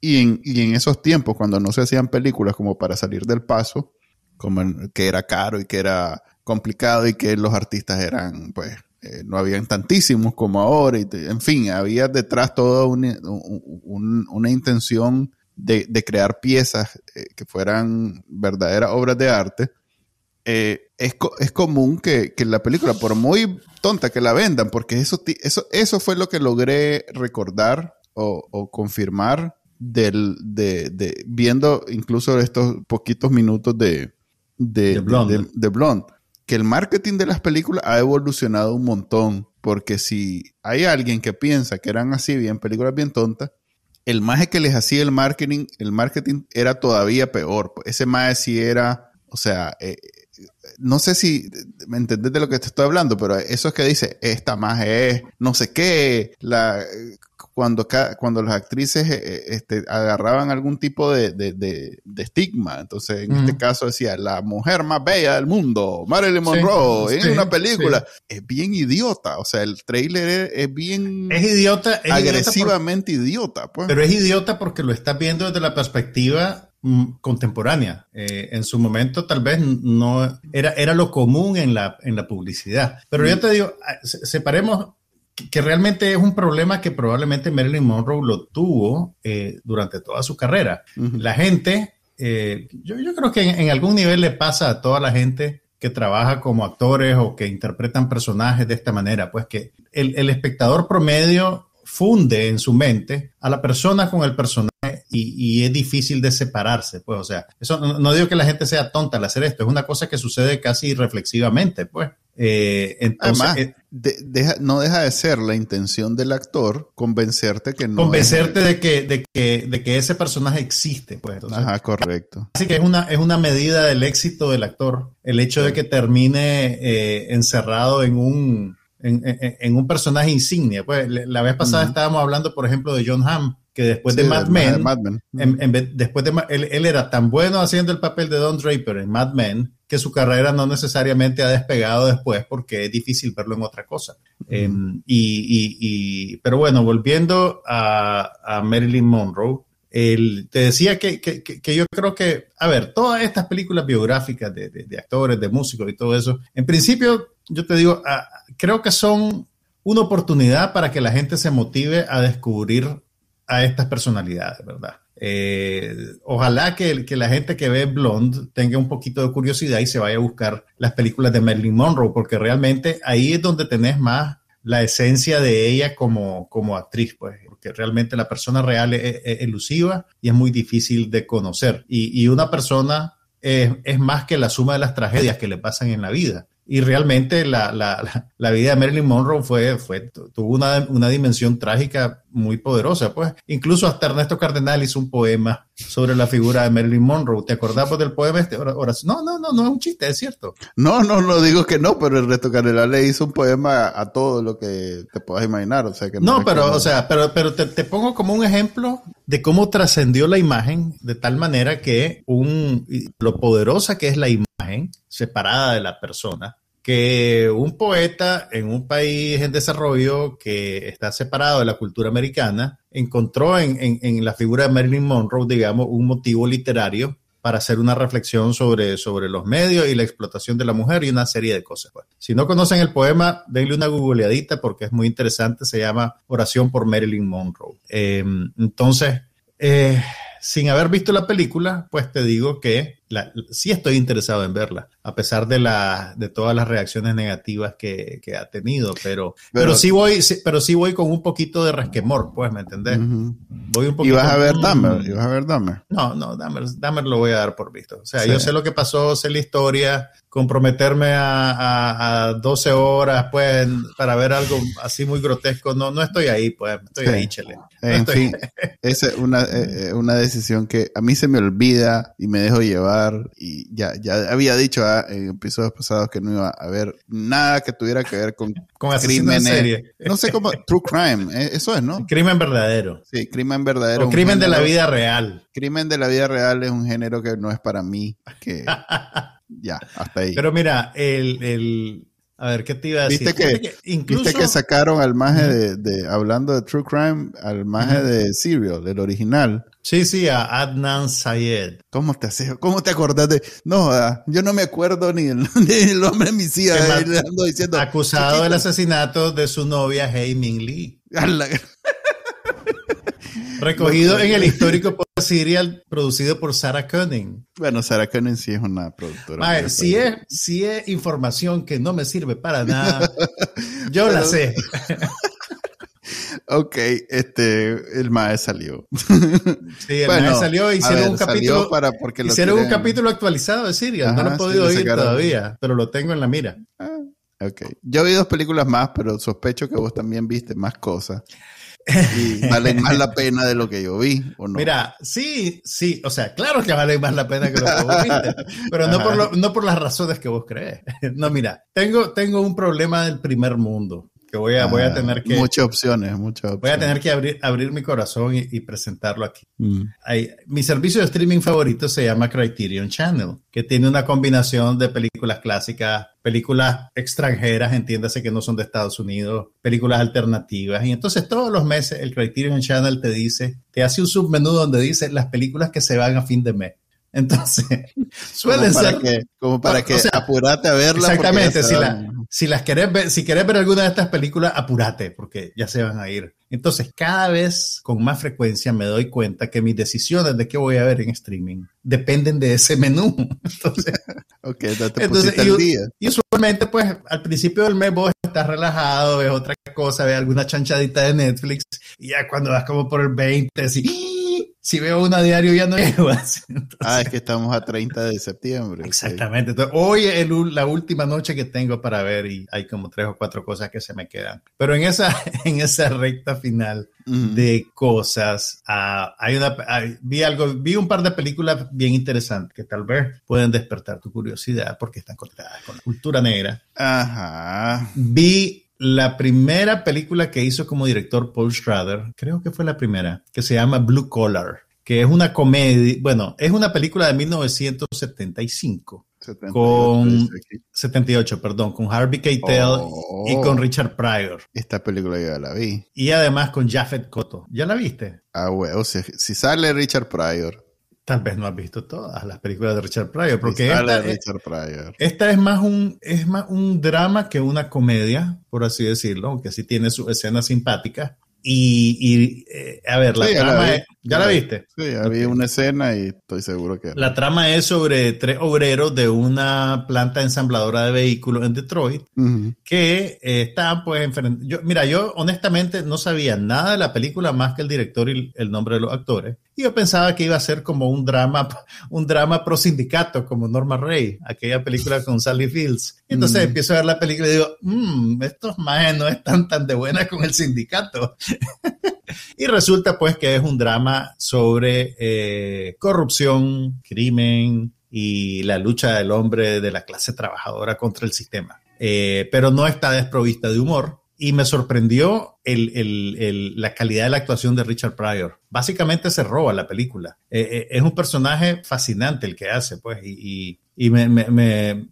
y, en, y, en, esos tiempos, cuando no se hacían películas como para salir del paso, como que era caro y que era complicado y que los artistas eran, pues, eh, no habían tantísimos como ahora, y en fin, había detrás toda una, una intención de, de, crear piezas eh, que fueran verdaderas obras de arte. Eh, es, es, común que, que, la película, por muy tonta que la vendan, porque eso, eso, eso fue lo que logré recordar o, o confirmar del, de, de, viendo incluso estos poquitos minutos de, de, de Blonde. de Blonde que el marketing de las películas ha evolucionado un montón. Porque si hay alguien que piensa que eran así bien, películas bien tontas, el maje que les hacía el marketing, el marketing era todavía peor. Ese maje sí era, o sea, eh, no sé si me entendés de lo que te estoy hablando, pero eso es que dice, esta maje es no sé qué, la cuando, cuando las actrices eh, eh, este, agarraban algún tipo de, estigma. Entonces, en este caso decía, la mujer más bella del mundo, Marilyn Monroe, en una película. Es bien idiota. O sea, el trailer es, bien... Es idiota. agresivamente idiota. pues. Pero es idiota porque lo estás viendo desde la perspectiva mm, contemporánea. Eh, en su momento tal vez no era, era lo común en la, en la publicidad. Pero yo te digo, ah, separemos que realmente es un problema que probablemente Marilyn Monroe lo tuvo eh, durante toda su carrera. La gente, eh, yo, creo que en, algún nivel le pasa a toda la gente que trabaja como actores o que interpretan personajes de esta manera, pues que el, espectador promedio funde en su mente a la persona con el personaje y, es difícil de separarse, pues, o sea, eso no, digo que la gente sea tonta al hacer esto, es una cosa que sucede casi reflexivamente, pues. Eh, entonces, eh, no deja de ser la intención del actor convencerte que no. Convencerte de, que, de, que, de que ese personaje existe, pues. Ajá, correcto. Así que es una, es una medida del éxito del actor, el hecho de que termine eh, encerrado en un, en, un personaje insignia. Pues la vez pasada estábamos hablando, por ejemplo, de John Hamm, que después de Mad Men, después de, él, él, era tan bueno haciendo el papel de Don Draper en Mad Men que su carrera no necesariamente ha despegado después porque es difícil verlo en otra cosa. Em, y, pero bueno, volviendo a, Marilyn Monroe, te decía que, yo creo que, a ver, todas estas películas biográficas de, actores, de músicos y todo eso, en principio, yo te digo, ah, creo que son una oportunidad para que la gente se motive a descubrir a estas personalidades, ¿verdad? Eh, ojalá que, que, la gente que ve Blonde tenga un poquito de curiosidad y se vaya a buscar las películas de Marilyn Monroe, porque realmente ahí es donde tenés más la esencia de ella como, como actriz, pues, porque realmente la persona real es, elusiva y es muy difícil de conocer. Y, y, una persona es más que la suma de las tragedias que le pasan en la vida. Y realmente la, la, la, vida de Marilyn Monroe fue, fue, tuvo una, una, dimensión trágica muy poderosa. Pues incluso hasta Ernesto Cardenal hizo un poema sobre la figura de Marilyn Monroe. ¿Te acordás del poema este? Ahora, no, no, no, no es un chiste, es cierto. No, no, no digo que no, pero Ernesto Cardenal le hizo un poema a, todo lo que te puedas imaginar. O sea, que no, pero, o sea, pero, pero te, te pongo como un ejemplo de cómo trascendió la imagen de tal manera que un, lo poderosa que es la imagen separada de la persona, que un poeta en un país en desarrollo que está separado de la cultura americana encontró en, la figura de Marilyn Monroe, digamos, un motivo literario para hacer una reflexión sobre, sobre los medios y la explotación de la mujer y una serie de cosas. Pues. Si no conocen el poema, denle una googleadita porque es muy interesante, se llama Oración por Marilyn Monroe. Eh, entonces, eh, sin haber visto la película, pues te digo que sí estoy interesado en verla, a pesar de, la, de todas las reacciones negativas que, que ha tenido, pero, pero, sí voy, pero sí voy con un poquito de resquemor, pues, ¿me entendés? voy un poquito, ¿Y vas a ver Dahmer? ¿Y vas a ver Dahmer? No, no, Dahmer, Dahmer lo voy a dar por visto. O sea, yo sé lo que pasó, sé la historia, comprometerme a, a, 12 horas, pues, para ver algo así muy grotesco, no, no estoy ahí, pues, estoy ahí, chele. en fin, esa es una, eh, eh, una decisión que a mí se me olvida y me dejo llevar y ya, ya había dicho ah, en episodios pasados que no iba a haber nada que tuviera que ver con, con crímenes. No sé cómo, true crime, eh, eso es, ¿no? Crimen verdadero. Sí, crimen verdadero. O crimen de la vida real. Crimen de la vida real es un género que no es para mí, que ya, hasta ahí. Pero mira, el, el a ver, ¿qué te iba a decir? ¿Viste que, incluso... ¿viste que sacaron al maje de, de, hablando de True Crime, al maje de Serial, del original? Sí, sí, a Adnan Sayed. ¿Cómo te haces? ¿Cómo te acordás de.? No, ah, yo no me acuerdo ni el, ni el mi hija. diciendo. Acusado del asesinato de su novia, Hei Ming Lee. Recogido en el histórico serial producido por Sarah Cunning. Bueno, Sarah Cunning sí es una productora. si, es, si es información que no me sirve para nada, yo la sé. Ok, este, el MAE salió. Sí, el MAE salió, hicieron un capítulo. Para porque hicieron un capítulo actualizado de Siria, no lo he podido oír todavía, pero lo tengo en la mira. Ah, ok. Yo vi dos películas más, pero sospecho que vos también viste más cosas. Y valen más la pena de lo que yo vi, ¿o no? Mira, sí, sí, o sea, claro que valen más la pena que lo que vos viste, pero no por, no por las razones que vos crees. No, mira, tengo, tengo un problema del primer mundo que voy a, voy a ah, tener que... Muchas opciones, muchas opciones. Voy a tener que abrir, abrir mi corazón y, presentarlo aquí. Mm. mi servicio de streaming favorito se llama Criterion Channel, que tiene una combinación de películas clásicas, películas extranjeras, entiéndase que no son de Estados Unidos, películas alternativas. Y entonces todos los meses el Criterion Channel te dice, te hace un submenú donde dice las películas que se van a fin de mes. Entonces, suelen ser. Que, como para que apurate a verla. Exactamente. Si, si, las querés ver, si querés ver alguna de estas películas, apurate, porque ya se van a ir. Entonces, cada vez con más frecuencia me doy cuenta que mis decisiones de qué voy a ver en streaming dependen de ese menú. Entonces, okay, entonces y, día. y, usualmente, pues, al principio del mes vos estás relajado, ves otra cosa, ves alguna chanchadita de Netflix, y ya cuando vas como por el 20, así si veo una diario ya no llego. ah, es que estamos a 30 de septiembre. Exactamente. Entonces, hoy es la última noche que tengo para ver y hay como tres o cuatro cosas que se me quedan. Pero en esa, en esa recta final de cosas, ah, hay una, vi algo, vi un par de películas bien interesantes que tal vez pueden despertar tu curiosidad porque están conectadas con la cultura negra. Ajá. Vi la primera película que hizo como director Paul Schrader, creo que fue la primera, que se llama Blue Collar, que es una comedia, bueno, es una película de 1975. con 78, perdón, con Harvey Keitel y con oh. Richard Pryor. Esta película ya la vi. Y además con Jafet Koto. ¿Ya la viste? Ah, bueno, si sale Richard Pryor, Tal vez no has visto todas las películas de Richard Pryor, porque esta, Richard Pryor. esta, es más un es más un drama que una comedia, por así decirlo, aunque sí tiene su escena simpática. Y, y eh, a ver, la trama, es, ¿Ya la viste? Sí, había una escena y estoy seguro que... La trama es sobre tres obreros de una planta ensambladora de vehículos en Detroit que eh, están pues enfrentando... Yo, mira, yo honestamente no sabía nada de la película más que el director y el nombre de los actores. Y yo pensaba que iba a ser como un drama, un drama pro sindicato, como Norma Ray, aquella película con Sally Fields. entonces empiezo a ver la película y digo, mmm, estos más no están tan de buena con el sindicato. y resulta pues que es un drama sobre eh, corrupción, crimen y la lucha del hombre de la clase trabajadora contra el sistema. Eh, pero no está desprovista de humor y me sorprendió la calidad de la actuación de Richard Pryor. Básicamente se roba la película. Eh, es un personaje fascinante el que hace, pues, y,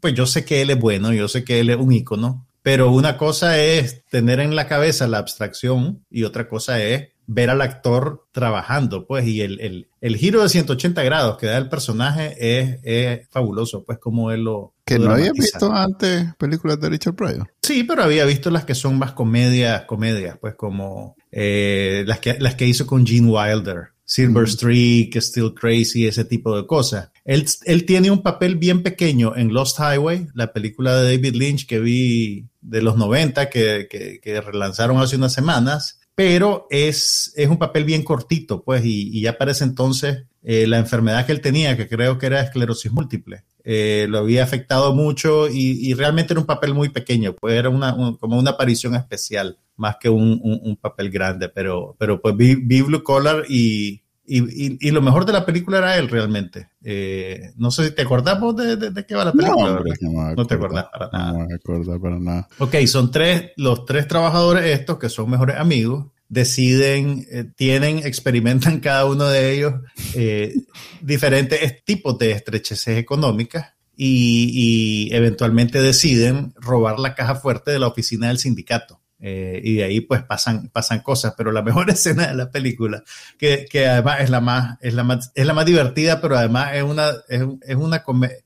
pues yo sé que él es bueno, yo sé que él es un ícono, pero una cosa es tener en la cabeza la abstracción y otra cosa es ver al actor trabajando, pues, y el, el, giro de 180 grados que da el personaje es, fabuloso, pues, como él lo... Que no había visto antes películas de Richard Pryor. Sí, pero había visto las que son más comedias, comedias, pues, como eh, las, que, las que hizo con Gene Wilder. Silver Streak, Still Crazy, ese tipo de cosas. Él, él, tiene un papel bien pequeño en Lost Highway, la película de David Lynch que vi de los 90, que, que, que relanzaron hace unas semanas, pero es, es un papel bien cortito, pues, y, y ya para ese entonces eh, la enfermedad que él tenía, que creo que era esclerosis múltiple, eh, lo había afectado mucho y, y, realmente era un papel muy pequeño, pues era una, como una aparición especial más que un, un, papel grande, pero, pero pues vi, vi Blue Collar y, y, y, lo mejor de la película era él realmente. Eh, no sé si te acordamos de, de, qué va la película. No, no, te acordás para nada. No me acuerdo para nada. Ok, son tres, los tres trabajadores estos que son mejores amigos, deciden, eh, tienen, experimentan cada uno de ellos eh, diferentes tipos de estrecheces económicas y, y eventualmente deciden robar la caja fuerte de la oficina del sindicato. Eh, y de ahí pues pasan, pasan cosas, pero la mejor escena de la película, que, que además es la, más, es, la más, es la más divertida, pero además es una, es, es una,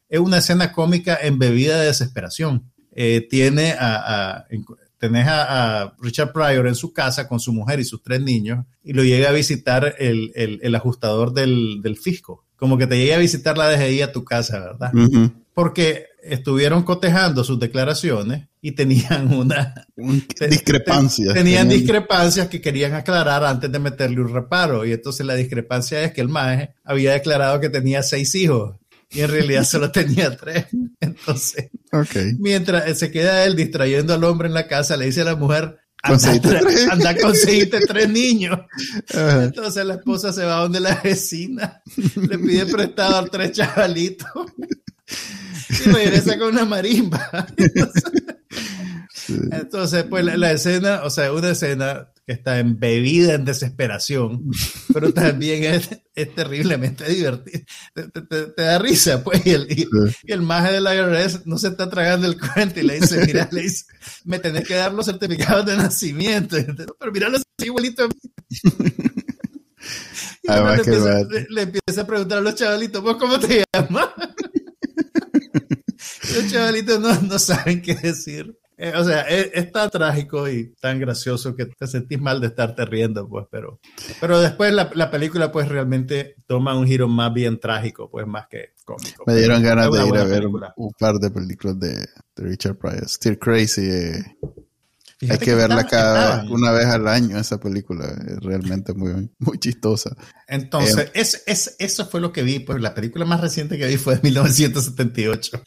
es una escena cómica embebida de desesperación. Eh, tiene a, a a, Richard Pryor en su casa con su mujer y sus tres niños y lo llega a visitar el, el, el ajustador del, del, fisco. Como que te llega a visitar la DGI a tu casa, ¿verdad? Porque estuvieron cotejando sus declaraciones y tenían una discrepancia. tenían discrepancias que querían aclarar antes de meterle un reparo. Y entonces la discrepancia es que el maje había declarado que tenía seis hijos y en realidad solo tenía tres. Entonces, mientras se queda él distrayendo al hombre en la casa, le dice a la mujer, anda, a conseguirte tres niños. Entonces la esposa se va donde la vecina, le pide prestado a tres chavalitos y regresa con una marimba. Entonces, pues la, escena, o sea, una escena que está embebida en desesperación, pero también es, terriblemente divertida. Te, da risa, pues, y el, y, el maje de la IRS no se está tragando el cuento y le dice, mira, le dice, me tenés que dar los certificados de nacimiento. Pero mira, los igualito a mí. Y le, empieza, le, empieza, a preguntar a los chavalitos, ¿vos cómo te llamas? Los chavalitos no, no saben qué decir. Eh, o sea, es, tan trágico y tan gracioso que te sentís mal de estarte riendo, pues, pero, pero después la, la, película, pues, realmente toma un giro más bien trágico, pues, más que cómico. Me dieron ganas de ir a ver un, par de películas de, de Richard Pryor. Still Crazy, eh, hay que, verla cada una vez al año esa película, es realmente muy, muy chistosa. Entonces, eh, es, es, eso fue lo que vi, pues la película más reciente que vi fue de 1978.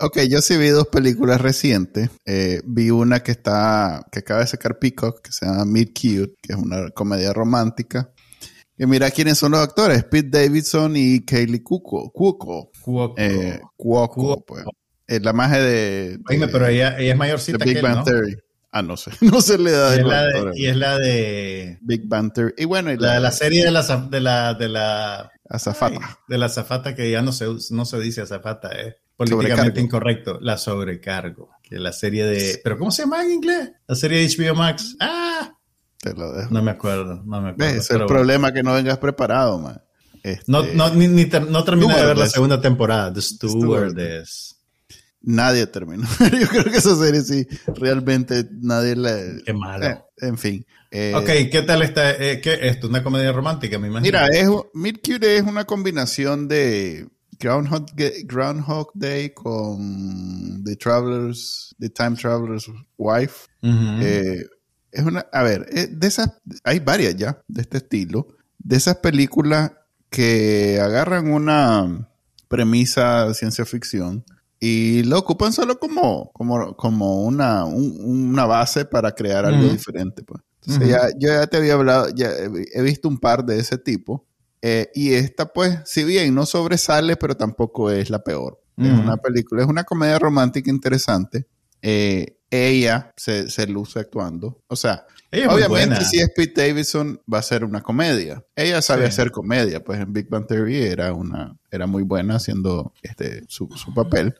ok, yo sí vi dos películas recientes. Eh, vi una que está, que acaba de sacar Peacock, que se llama Meet Cute, que es una comedia romántica. Y mira quiénes son los actores, Pete Davidson y Kaylee Cuoco. Cuoco. Cuoco. Eh, Cuoco, pues. la magia de, Oye, pero ella, ella es mayorcita Big Bang Theory. Ah, no sé. No se le da y es, la de, y es la de Big Banter. Y bueno, la, de la serie de la de la de la azafata. de la azafata que ya no se no se dice azafata, es políticamente incorrecto, la sobrecargo, que la serie de pero ¿cómo se llama en inglés? La serie de HBO Max. Ah. Te lo dejo. No me acuerdo, no me acuerdo. Es el problema que no vengas preparado, man. Este... No, no, ni, ni no terminé de ver la segunda temporada, The Stewardess. Nadie terminó. Yo creo que esa serie sí, realmente nadie le... Qué malo. Eh, en fin. Eh, ok, ¿qué tal está? Eh, ¿Qué es esto? ¿Una comedia romántica, me imagino? Mira, es, Meet Cute es una combinación de Groundhog, Groundhog Day con The Traveler's, The Time Traveler's Wife. Eh, es una, a ver, de esas, hay varias ya de este estilo, de esas películas que agarran una premisa de ciencia ficción y lo ocupan solo como, como, como una, una base para crear algo diferente. Pues. Entonces ya, yo ya te había hablado, ya he visto un par de ese tipo. Eh, y esta, pues, si bien no sobresale, pero tampoco es la peor. Es una película, es una comedia romántica interesante. Eh, ella se, se, luce actuando. O sea, obviamente si es Pete Davidson va a ser una comedia. Ella sabe hacer comedia, pues en Big Bang Theory era, una, era muy buena haciendo este, su, su papel.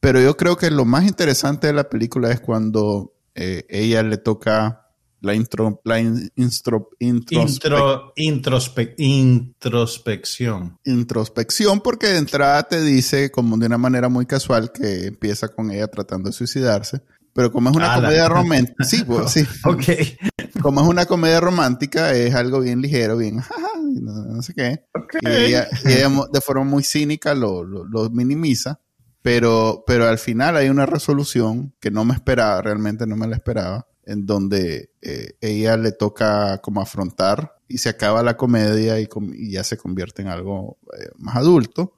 Pero yo creo que lo más interesante de la película es cuando eh, ella le toca la, intro, la intro, introspección. Introspección, porque de entrada te dice, como de una manera muy casual, que empieza con ella tratando de suicidarse. Pero como es una comedia romántica, sí, pues, sí. ok. Como es una comedia romántica, es algo bien ligero, bien, no, sé qué. Y, ella, de forma muy cínica lo, lo minimiza pero, pero al final hay una resolución que no me esperaba, realmente no me la esperaba, en donde eh, ella le toca como afrontar y se acaba la comedia y, ya se convierte en algo eh, más adulto,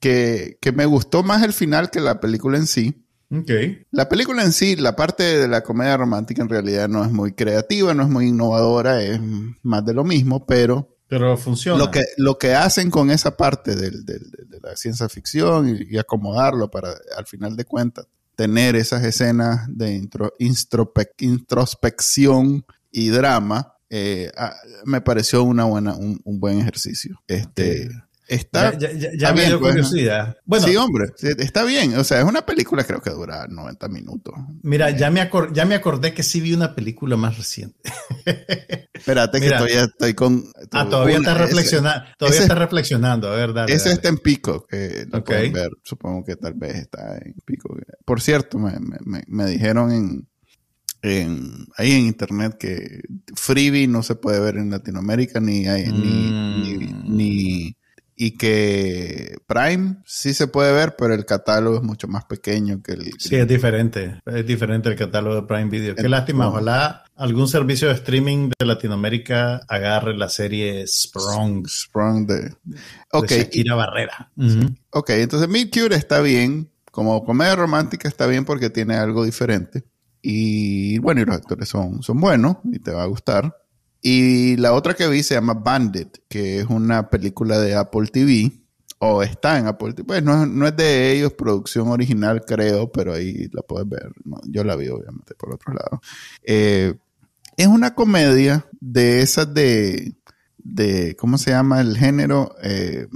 que, que, me gustó más el final que la película en sí. Okay. La película en sí, la parte de la comedia romántica en realidad no es muy creativa, no es muy innovadora, es más de lo mismo, pero pero funciona. Lo que, lo que hacen con esa parte de la ciencia ficción y, acomodarlo para, al final de cuentas, tener esas escenas de introspección y drama, eh, ah, me pareció una buena, un, buen ejercicio. Este, Está, ya, me dio pues. curiosidad. Bueno, sí, hombre, está bien. O sea, es una película, creo que dura 90 minutos. Mira, ya me, ya me acordé que sí vi una película más reciente. Espérate, que todavía estoy con. ah, todavía estás reflexionando. Todavía está reflexionando, a ver, dale, Ese está en pico, que lo pueden ver. Supongo que tal vez está en pico. Por cierto, me, me, me dijeron en, en, ahí en internet que Freebie no se puede ver en Latinoamérica ni, hay, ni, ni mm y que Prime sí se puede ver, pero el catálogo es mucho más pequeño que el... Sí, es diferente. Es diferente el catálogo de Prime Video. Qué lástima. Ojalá algún servicio de streaming de Latinoamérica agarre la serie Sprung. Sprung de... Ok. Shakira Barrera. Ok, entonces Meet Cure está bien. Como comedia romántica está bien porque tiene algo diferente. Y bueno, y los actores son, son buenos y te va a gustar. Y la otra que vi se llama Bandit, que es una película de Apple TV, o está en Apple TV. Pues no, es de ellos, producción original creo, pero ahí la puedes ver. yo la vi obviamente por otro lado. Eh, es una comedia de esas de, de, ¿cómo se llama el género? Eh,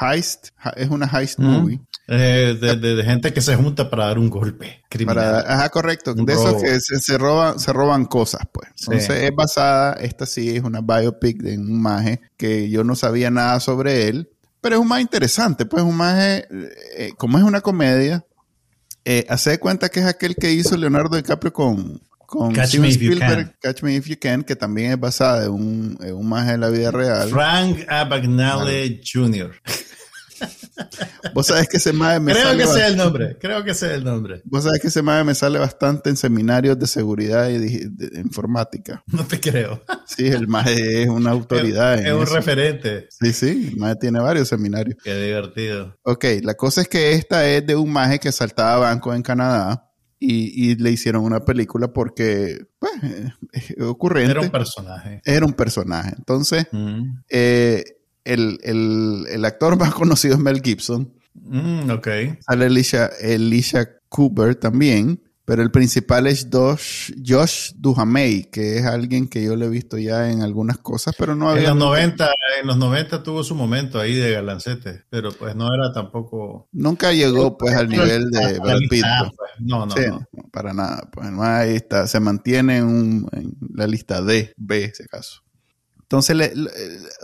heist, es una heist movie. Eh, de, gente que se junta para dar un golpe criminal. ajá, correcto. de esos que se, roban, se roban cosas, pues. Entonces es basada, esta sí es una biopic de un maje que yo no sabía nada sobre él, pero es un más interesante, pues un maje, eh, como es una comedia, eh, hace de cuenta que es aquel que hizo Leonardo DiCaprio con, con Catch Me If You Can. Catch Me If You Can, que también es basada en un, en un maje de la vida real. Frank Abagnale Jr. Vos sabés que ese MAE me Creo que sea el nombre, creo que sea el nombre. Vos sabés que ese MAE me sale bastante en seminarios de seguridad y de, informática. No te creo. Sí, el MAE es una autoridad. Es, un referente. Sí, sí, el MAE tiene varios seminarios. Qué divertido. Ok, la cosa es que esta es de un MAE que saltaba bancos en Canadá. Y, le hicieron una película porque, pues, eh, ocurriente. Era un personaje. Era un personaje. Entonces, mm. eh, el, actor más conocido es Mel Gibson. Mm, ok. Sale Alicia, Cooper también. Pero el principal es Josh, Josh Duhamel, que es alguien que yo le he visto ya en algunas cosas, pero no había... En los 90, en los 90 tuvo su momento ahí de galancete, pero pues no era tampoco... Nunca llegó pues al nivel de Brad Pitt. Pues. No, no, no, Para nada. Pues no, ahí está. Se mantiene en, en la lista D, B, ese caso. Entonces,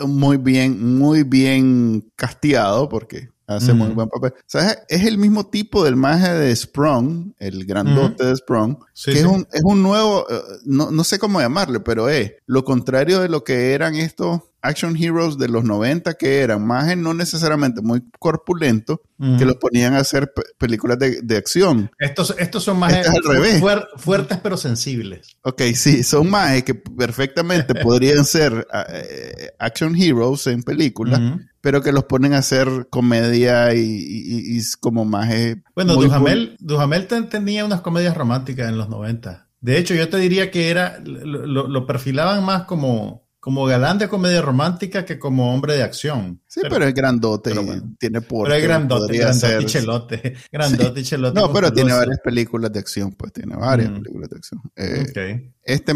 muy bien, muy bien castigado, porque Hace muy buen papel. ¿Sabes? Es el mismo tipo del maje de Sprung, el grandote de Sprung, que Es, un, es un nuevo, eh, no, no, sé cómo llamarle, pero es lo contrario de lo que eran estos action heroes de los 90 que eran más no necesariamente muy corpulentos, que los ponían a hacer películas de, acción. Estos, estos son más este fuertes pero sensibles. Ok, sí, son más que perfectamente podrían ser eh, action heroes en películas, pero que los ponen a hacer comedia y, como más... bueno, Duhamel, Duhamel tenía unas comedias románticas en los 90. De hecho, yo te diría que era, lo perfilaban más como como galán de comedia romántica que como hombre de acción. Sí, pero, es grandote, tiene por Pero es grandote, grandote y chelote. Grandote y chelote. No, pero tiene varias películas de acción, pues tiene varias mm. películas de acción. Eh, este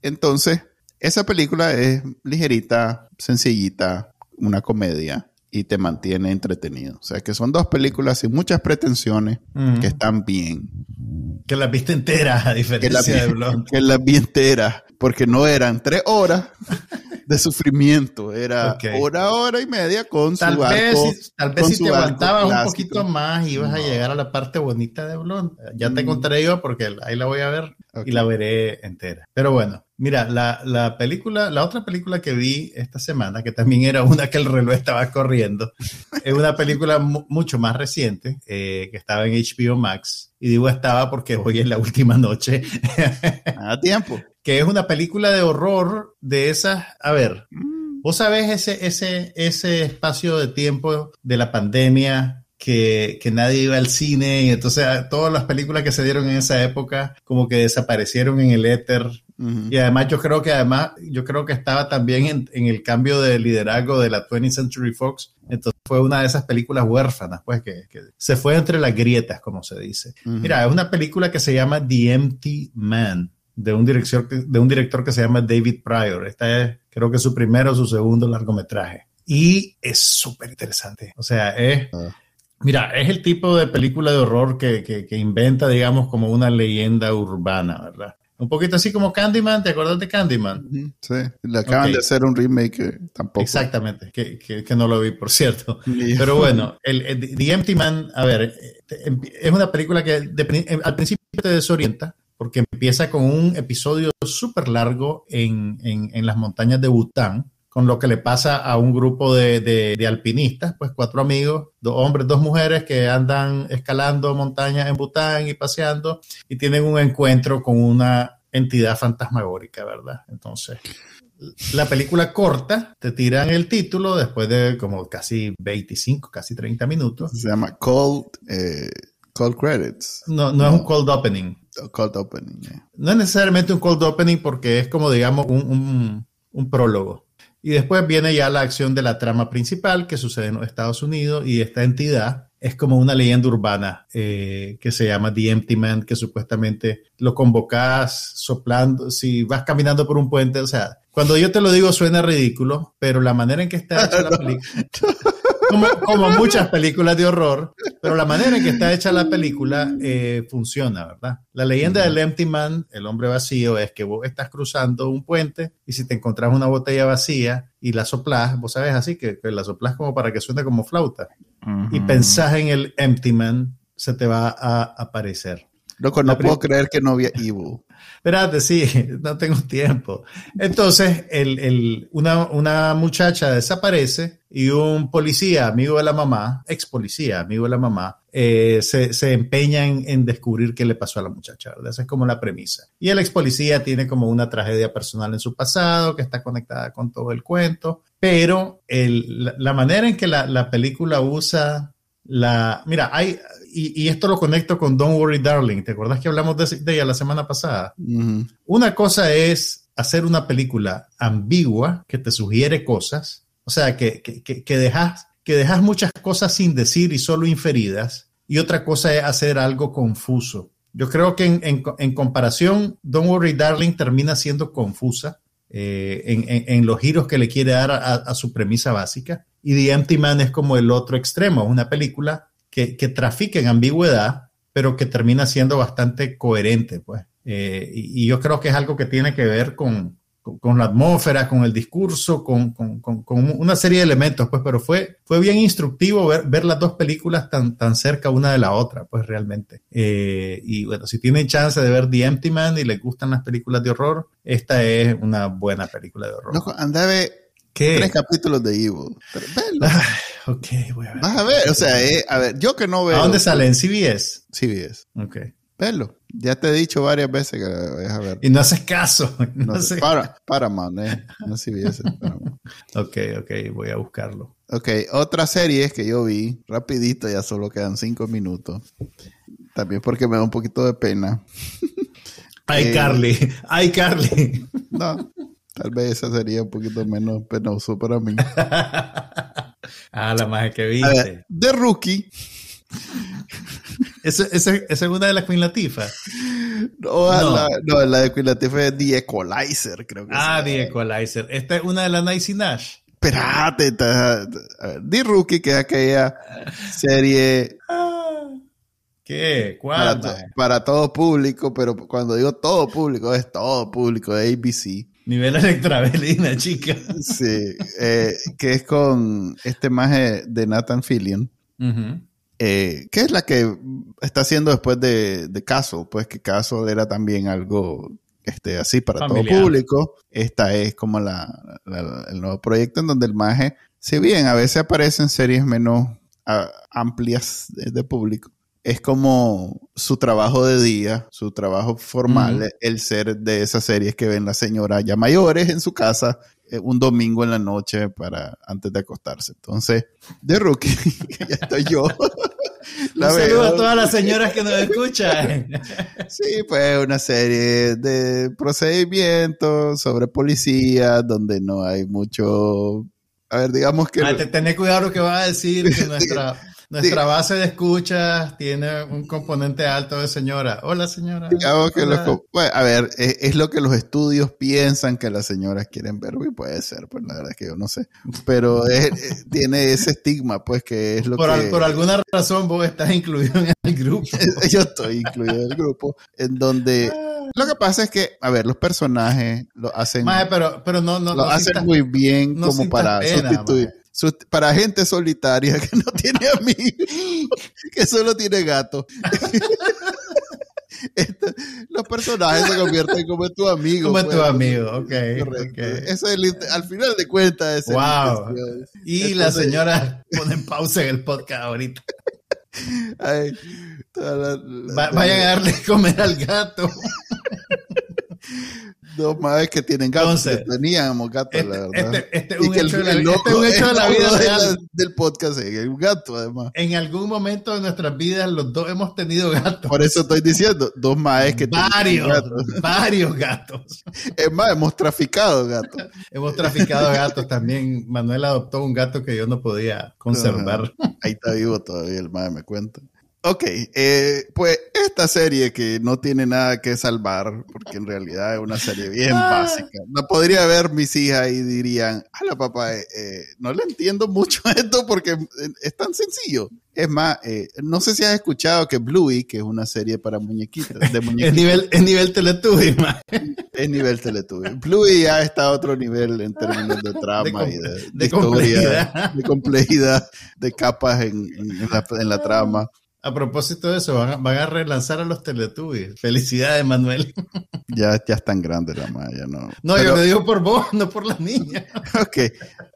entonces, esa película es ligerita, sencillita, una comedia y te mantiene entretenido. O sea, que son dos películas sin muchas pretensiones que están bien. Que las viste enteras, a diferencia de Blonde. Que las vi enteras, porque no eran tres horas de sufrimiento, era hora, hora y media con tal su vez, Tal vez si te aguantabas un poquito más, ibas a llegar a la parte bonita de Blonde. Ya te mm. contaré yo porque ahí la voy a ver y la veré entera. Pero bueno, Mira, la, película, la otra película que vi esta semana, que también era una que el reloj estaba corriendo, es una película mucho más reciente, eh, que estaba en HBO Max. Y digo estaba porque hoy es la última noche. A tiempo. que es una película de horror de esas, a ver, mm. vos sabés ese, ese, ese espacio de tiempo de la pandemia que, que, nadie iba al cine y entonces todas las películas que se dieron en esa época como que desaparecieron en el éter y además yo creo que además yo creo que estaba también en, en, el cambio de liderazgo de la 20th Century Fox. Entonces fue una de esas películas huérfanas pues que, que se fue entre las grietas como se dice. Mira es una película que se llama The Empty Man de un director de un director que se llama David Pryor. Esta es creo que su primero o su segundo largometraje. Y es súper interesante o sea es ah. Mira, es el tipo de película de horror que, que, inventa, digamos, como una leyenda urbana, ¿verdad? Un poquito así como Candyman, ¿te acuerdas de Candyman? Sí, le acaban de hacer un remake tampoco. Exactamente, que, que, no lo vi, por cierto. Pero bueno, el, The Empty Man, a ver, es una película que em, al principio te desorienta, porque empieza con un episodio súper largo en, en, en las montañas de Bután, con lo que le pasa a un grupo de, alpinistas, pues cuatro amigos, dos hombres, dos mujeres que andan escalando montañas en Bután y paseando y tienen un encuentro con una entidad fantasmagórica, ¿verdad? Entonces, la película corta, te tiran el título después de como casi 25, casi 30 minutos. Se llama Cold, eh, cold Credits. No, no, es un Cold Opening. Cold Opening. No es necesariamente un Cold Opening porque es como, digamos, un prólogo. Y después viene ya la acción de la trama principal que sucede en los Estados Unidos y esta entidad es como una leyenda urbana eh, que se llama The Empty Man, que supuestamente lo convocas soplando, si vas caminando por un puente, o sea, cuando yo te lo digo suena ridículo, pero la manera en que está hecha la película como, muchas películas de horror, pero la manera en que está hecha la película eh, funciona, ¿verdad? La leyenda del Empty Man, el hombre vacío, es que vos estás cruzando un puente y si te encontrás una botella vacía y la soplás, vos sabes así, que, la soplás como para que suene como flauta, y pensás en el Empty Man, se te va a aparecer. Loco, no puedo creer que no había Evil. Espérate, sí, no tengo tiempo. Entonces, el, una, muchacha desaparece y un policía, amigo de la mamá, ex policía, amigo de la mamá, eh, se, empeña en, descubrir qué le pasó a la muchacha, ¿verdad? Esa es como la premisa. Y el ex policía tiene como una tragedia personal en su pasado que está conectada con todo el cuento, pero la, manera en que la, la película usa la... Mira, hay y, esto lo conecto con Don't Worry Darling. ¿Te acuerdas que hablamos de, ella la semana pasada? Una cosa es hacer una película ambigua que te sugiere cosas, o sea, que, que, dejas, que dejas muchas cosas sin decir y solo inferidas, y otra cosa es hacer algo confuso. Yo creo que en, comparación, Don't Worry Darling termina siendo confusa eh, en, los giros que le quiere dar a, a, su premisa básica. Y The Empty Man es como el otro extremo, una película que, que trafica en ambigüedad, pero que termina siendo bastante coherente, pues. Eh, y, yo creo que es algo que tiene que ver con, con, la atmósfera, con el discurso, con, con, con, una serie de elementos, pues, pero fue, fue bien instructivo ver, ver las dos películas tan, tan cerca una de la otra, pues realmente. Eh, y bueno, si tienen chance de ver The Empty Man y les gustan las películas de horror, esta es una buena película de horror. Loco, anda ver tres capítulos de Evil. ok, voy a ver. Vas a ver, o sea, eh, a ver, yo que no veo. ¿A dónde sale? ¿En CBS? CBS. Ok. Verlo. Ya te he dicho varias veces que vayas a ver. Y no haces caso. No, Para, Paramount, eh. No CBS. ok, ok, voy a buscarlo. Ok, otra serie que yo vi, rapidito, ya solo quedan cinco minutos. También porque me da un poquito de pena. Ay, eh, Carly. Ay, Carly. No, tal vez esa sería un poquito menos penoso para mí. ah, la más que viste. The Rookie. ¿Esa, es una de las Queen Latifah? No, La, no, la de Queen Latifah es The Equalizer, creo que Ah, The Equalizer. Esta es una de las Nice Nash. Espérate, The Rookie, que es aquella serie. ¿Qué? ¿Cuál? Para, todo público, pero cuando digo todo público, es todo público de ABC. Nivel Electrabelina, chica. Sí, eh, que es con este maje de Nathan Fillion. Eh, que es la que está haciendo después de, de Castle, pues que Castle era también algo este, así para todo público. Esta es como la, el nuevo proyecto en donde el maje, si bien a veces aparecen series menos amplias de, público, es como su trabajo de día, su trabajo formal, el ser de esas series que ven las señoras ya mayores en su casa eh, un domingo en la noche para antes de acostarse. Entonces, de rookie, ya estoy yo. un saludo a todas las señoras que nos escuchan. sí, pues una serie de procedimientos sobre policía donde no hay mucho a ver, digamos que... Ah, tener cuidado lo que va a decir, que nuestra, nuestra base de escuchas tiene un componente alto de señora. Hola, señora. Digamos que a ver, es, lo que los estudios piensan que las señoras quieren ver, y puede ser, pues la verdad es que yo no sé. Pero tiene ese estigma, pues que es lo por que... por alguna razón vos estás incluido en el grupo. yo estoy incluido en el grupo, en donde... Lo que pasa es que, a ver, los personajes lo hacen... pero, pero no, no, lo hacen muy bien como para sustituir para gente solitaria que no tiene amigos, que solo tiene gato. los personajes se convierten como tu amigo. Como tu pues. amigo, ok. Eso es al final de cuentas. wow. Y la señora pone pausa en el podcast ahorita. vayan a darle comer al gato. Dos madres que tienen gatos. teníamos gatos, este, la verdad. Este, este, es un hecho, de la, este un hecho de la vida del podcast, es un gato además. En algún momento de nuestras vidas los dos hemos tenido gatos. Por eso estoy diciendo, dos madres que varios, gatos. Varios gatos. Es más, hemos traficado gatos. hemos traficado gatos también. Manuel adoptó un gato que yo no podía conservar. Ahí está vivo todavía el madre, me cuenta. Ok, eh, pues esta serie que no tiene nada que salvar, porque en realidad es una serie bien ah. básica. No podría ver mis hijas y dirían, la papá, eh, eh, no le entiendo mucho esto porque es tan sencillo. Es más, no sé si has escuchado que Bluey, que es una serie para muñequitos, de es nivel, es nivel Teletubby, Es nivel Teletubby. Bluey ya está a otro nivel en términos de trama y de, complejidad. de complejidad, de capas en, en la trama. A propósito de eso, van a, relanzar a los Teletubbies. Felicidades, Manuel. Ya, ya están grandes la Maya, ¿no? No, yo lo digo por vos, no por la niña. ok,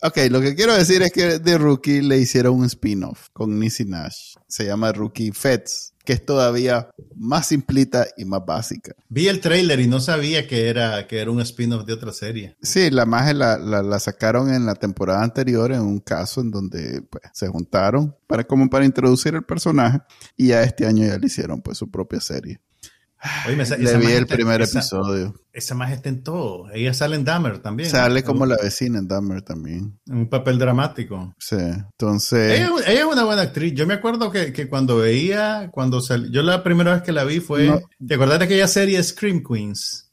ok, lo que quiero decir es que de Rookie le hicieron un spin-off con Nisi Nash. Se llama Rookie Feds que es todavía más simplita y más básica. Vi el trailer y no sabía que era, que era un spin-off de otra serie. Sí, la magia la, la, sacaron en la temporada anterior en un caso en donde pues, se juntaron para, como para introducir el personaje y ya este año ya le hicieron pues su propia serie. Oye, Le vi el primer episodio. Esa más está en todo. Ella sale en Dahmer también. Sale como la vecina en Dahmer también. Un papel dramático. Sí, entonces... Ella, es una buena actriz. Yo me acuerdo que, que cuando veía, cuando salió... Yo la primera vez que la vi fue... ¿Te acuerdas de aquella serie Scream Queens?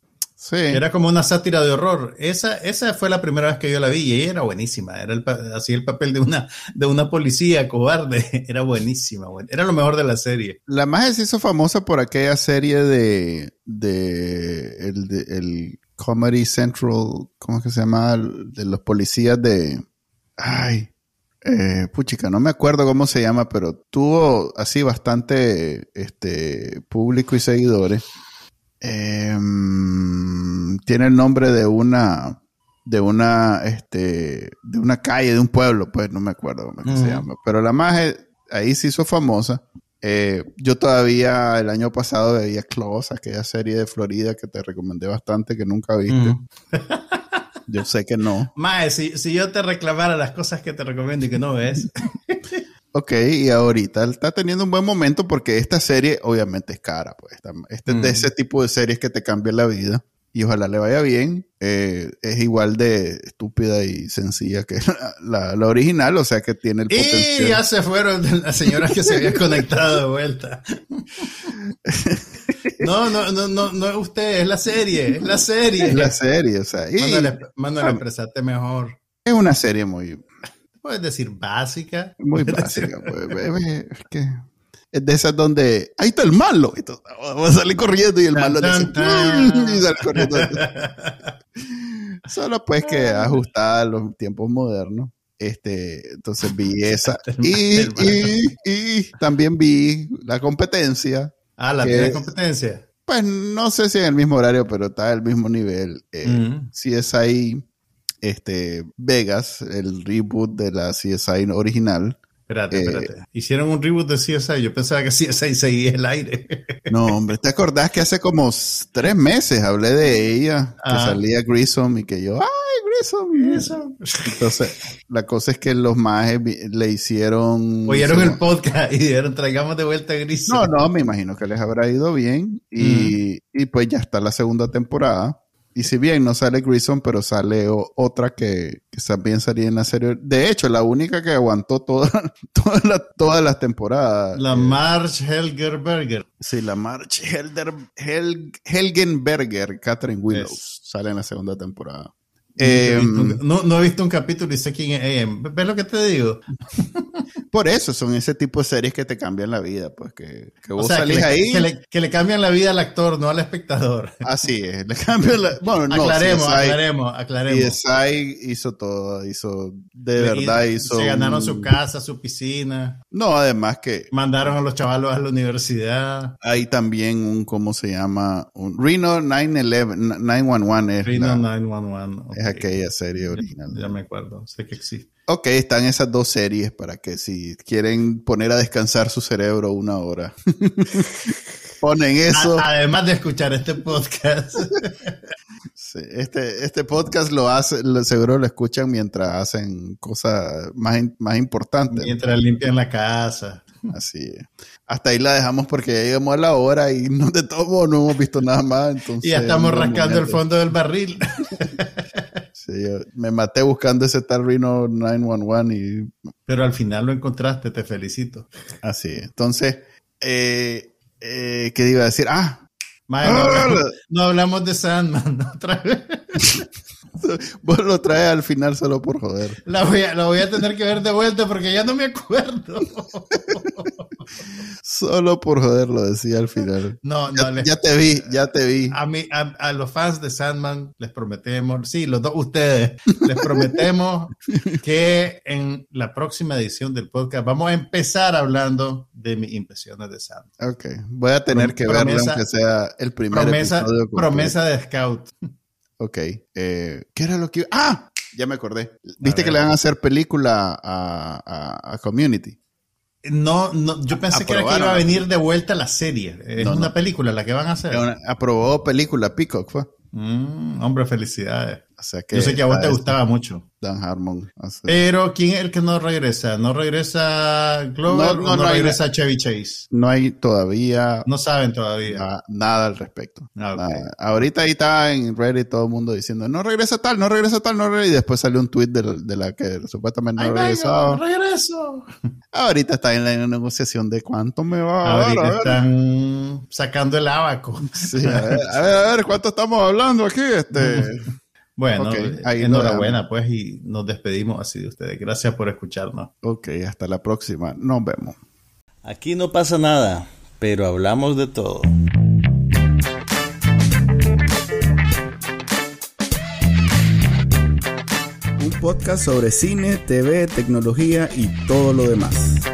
Era como una sátira de horror. Esa, esa fue la primera vez que yo la vi y ella era buenísima. Era el, así el papel de una, de una policía cobarde. Era buenísima. Era lo mejor de la serie. La magia se hizo famosa por aquella serie de, de, el, Comedy Central, ¿cómo es que se llama? De los policías de... Ay, eh, puchica, no me acuerdo cómo se llama, pero tuvo así bastante este, público y seguidores. Em, tiene el nombre de una de una este de una calle de un pueblo pues no me acuerdo cómo se llama pero la más ahí se hizo famosa eh, yo todavía el año pasado veía Claus, aquella serie de Florida que te recomendé bastante, que nunca viste. yo sé que no. Mae, si, si, yo te reclamara las cosas que te recomiendo y que no ves. ok, y ahorita está teniendo un buen momento porque esta serie obviamente es cara, pues. Este es de ese tipo de series que te cambian la vida y ojalá le vaya bien. Eh, es igual de estúpida y sencilla que la, original, o sea que tiene el potencial. Y ya se fueron las señoras que se habían conectado de vuelta. No, no, no, no, no es usted, es la serie, es la serie. Es la serie, o sea. Y, mándale, mándale mejor. Es una serie muy. Puedes decir básica. Muy básica, pues, es que es de esas donde ahí está el malo. Y todo, vamos a salir corriendo y el malo dice, y sale corriendo. Solo pues que ajustada a los tiempos modernos. Este, entonces vi esa. Y, y, y, también vi la competencia. Ah, la tiene competencia. Pues no sé si en el mismo horario, pero está al mismo nivel. Eh, Si es ahí, este, Vegas, el reboot de la CSI original. Espérate, eh, espérate. Hicieron un reboot de CSI. Yo pensaba que CSI seguía el aire. No, hombre, ¿te acordás que hace como tres meses hablé de ella? Que ah. salía Grissom y que yo, ¡ay, Grissom! Entonces, la cosa es que los majes le hicieron. Oyeron el podcast y dijeron, traigamos de vuelta a Grissom. No, no, me imagino que les habrá ido bien. Y, y pues ya está la segunda temporada. Y si bien no sale Grissom, pero sale otra que, también salía en la serie. De hecho, la única que aguantó toda, todas las temporadas. La March Helgerberger. Sí, la March Helder, Helgenberger, Catherine Willows, sale en la segunda temporada. Em, no, no, he visto un capítulo y sé quién es ¿Ves lo que te digo? Por eso son ese tipo de series que te cambian la vida, pues que, que vos salís ahí. Que le, cambian la vida al actor, no al espectador. Así es, le cambian la. Bueno, no. Aclaremos, aclaremos, aclaremos. Y Sai hizo todo, hizo. De verdad hizo. Se ganaron su casa, su piscina. No, además que. Mandaron a los chavalos a la universidad. Hay también un, ¿cómo se llama? Un Reno 911, 911 es. Reno 911. Es aquella serie original. Ya me acuerdo, sé que existe. Ok, están esas dos series para que si quieren poner a descansar su cerebro una hora, ponen eso. Además de escuchar este podcast. este, este podcast lo hace, seguro lo escuchan mientras hacen cosas más, más importantes. Mientras limpian la casa. Así es. Hasta ahí la dejamos porque ya llegamos a la hora y no de todo no hemos visto nada más. Entonces, y ya estamos rascando el fondo del barril. me maté buscando ese tal Reno 911 y... Pero al final lo encontraste, te felicito. Así, entonces, eh, eh, ¿qué iba a decir? Ah, no, hablamos, de Sandman otra vez. Vos lo traes al final solo por joder. La voy, a, voy a tener que ver de vuelta porque ya no me acuerdo. Solo por joder lo decía al final. No, no. Ya, te vi, ya te vi. A, mí, a, los fans de Sandman les prometemos, sí, los dos, ustedes, les prometemos que en la próxima edición del podcast vamos a empezar hablando de mis impresiones de Sandman. Ok, voy a tener que verlo aunque sea el primer promesa, episodio. Promesa de Scout. Ok, eh, ¿qué era lo que... ¡Ah! Ya me acordé. ¿Viste que le van a hacer película a, a Community? No, no, yo pensé que era que iba a venir de vuelta la serie. Es una película la que van a hacer. aprobó película Peacock, fue. Mm, hombre, felicidades. Yo sé que a vos te gustaba mucho. Dan Harmon. Pero ¿quién es el que no regresa? ¿No regresa Glover no, no, regresa Chevy Chase? No hay todavía. No saben todavía. nada al respecto. Ah, Ahorita ahí está en Reddit todo el mundo diciendo, no regresa tal, no regresa tal, no regresa. Y después salió un tweet de, la que supuestamente no regresó. regreso. Ahorita está en la negociación de cuánto me va a dar. están sacando el abaco. Sí, a ver, a ver, a ver, ¿cuánto estamos hablando aquí? Este. Bueno, enhorabuena, pues, y nos despedimos así de ustedes. Gracias por escucharnos. Ok, hasta la próxima. Nos vemos. Aquí no pasa nada, pero hablamos de todo. Un podcast sobre cine, TV, tecnología y todo lo demás.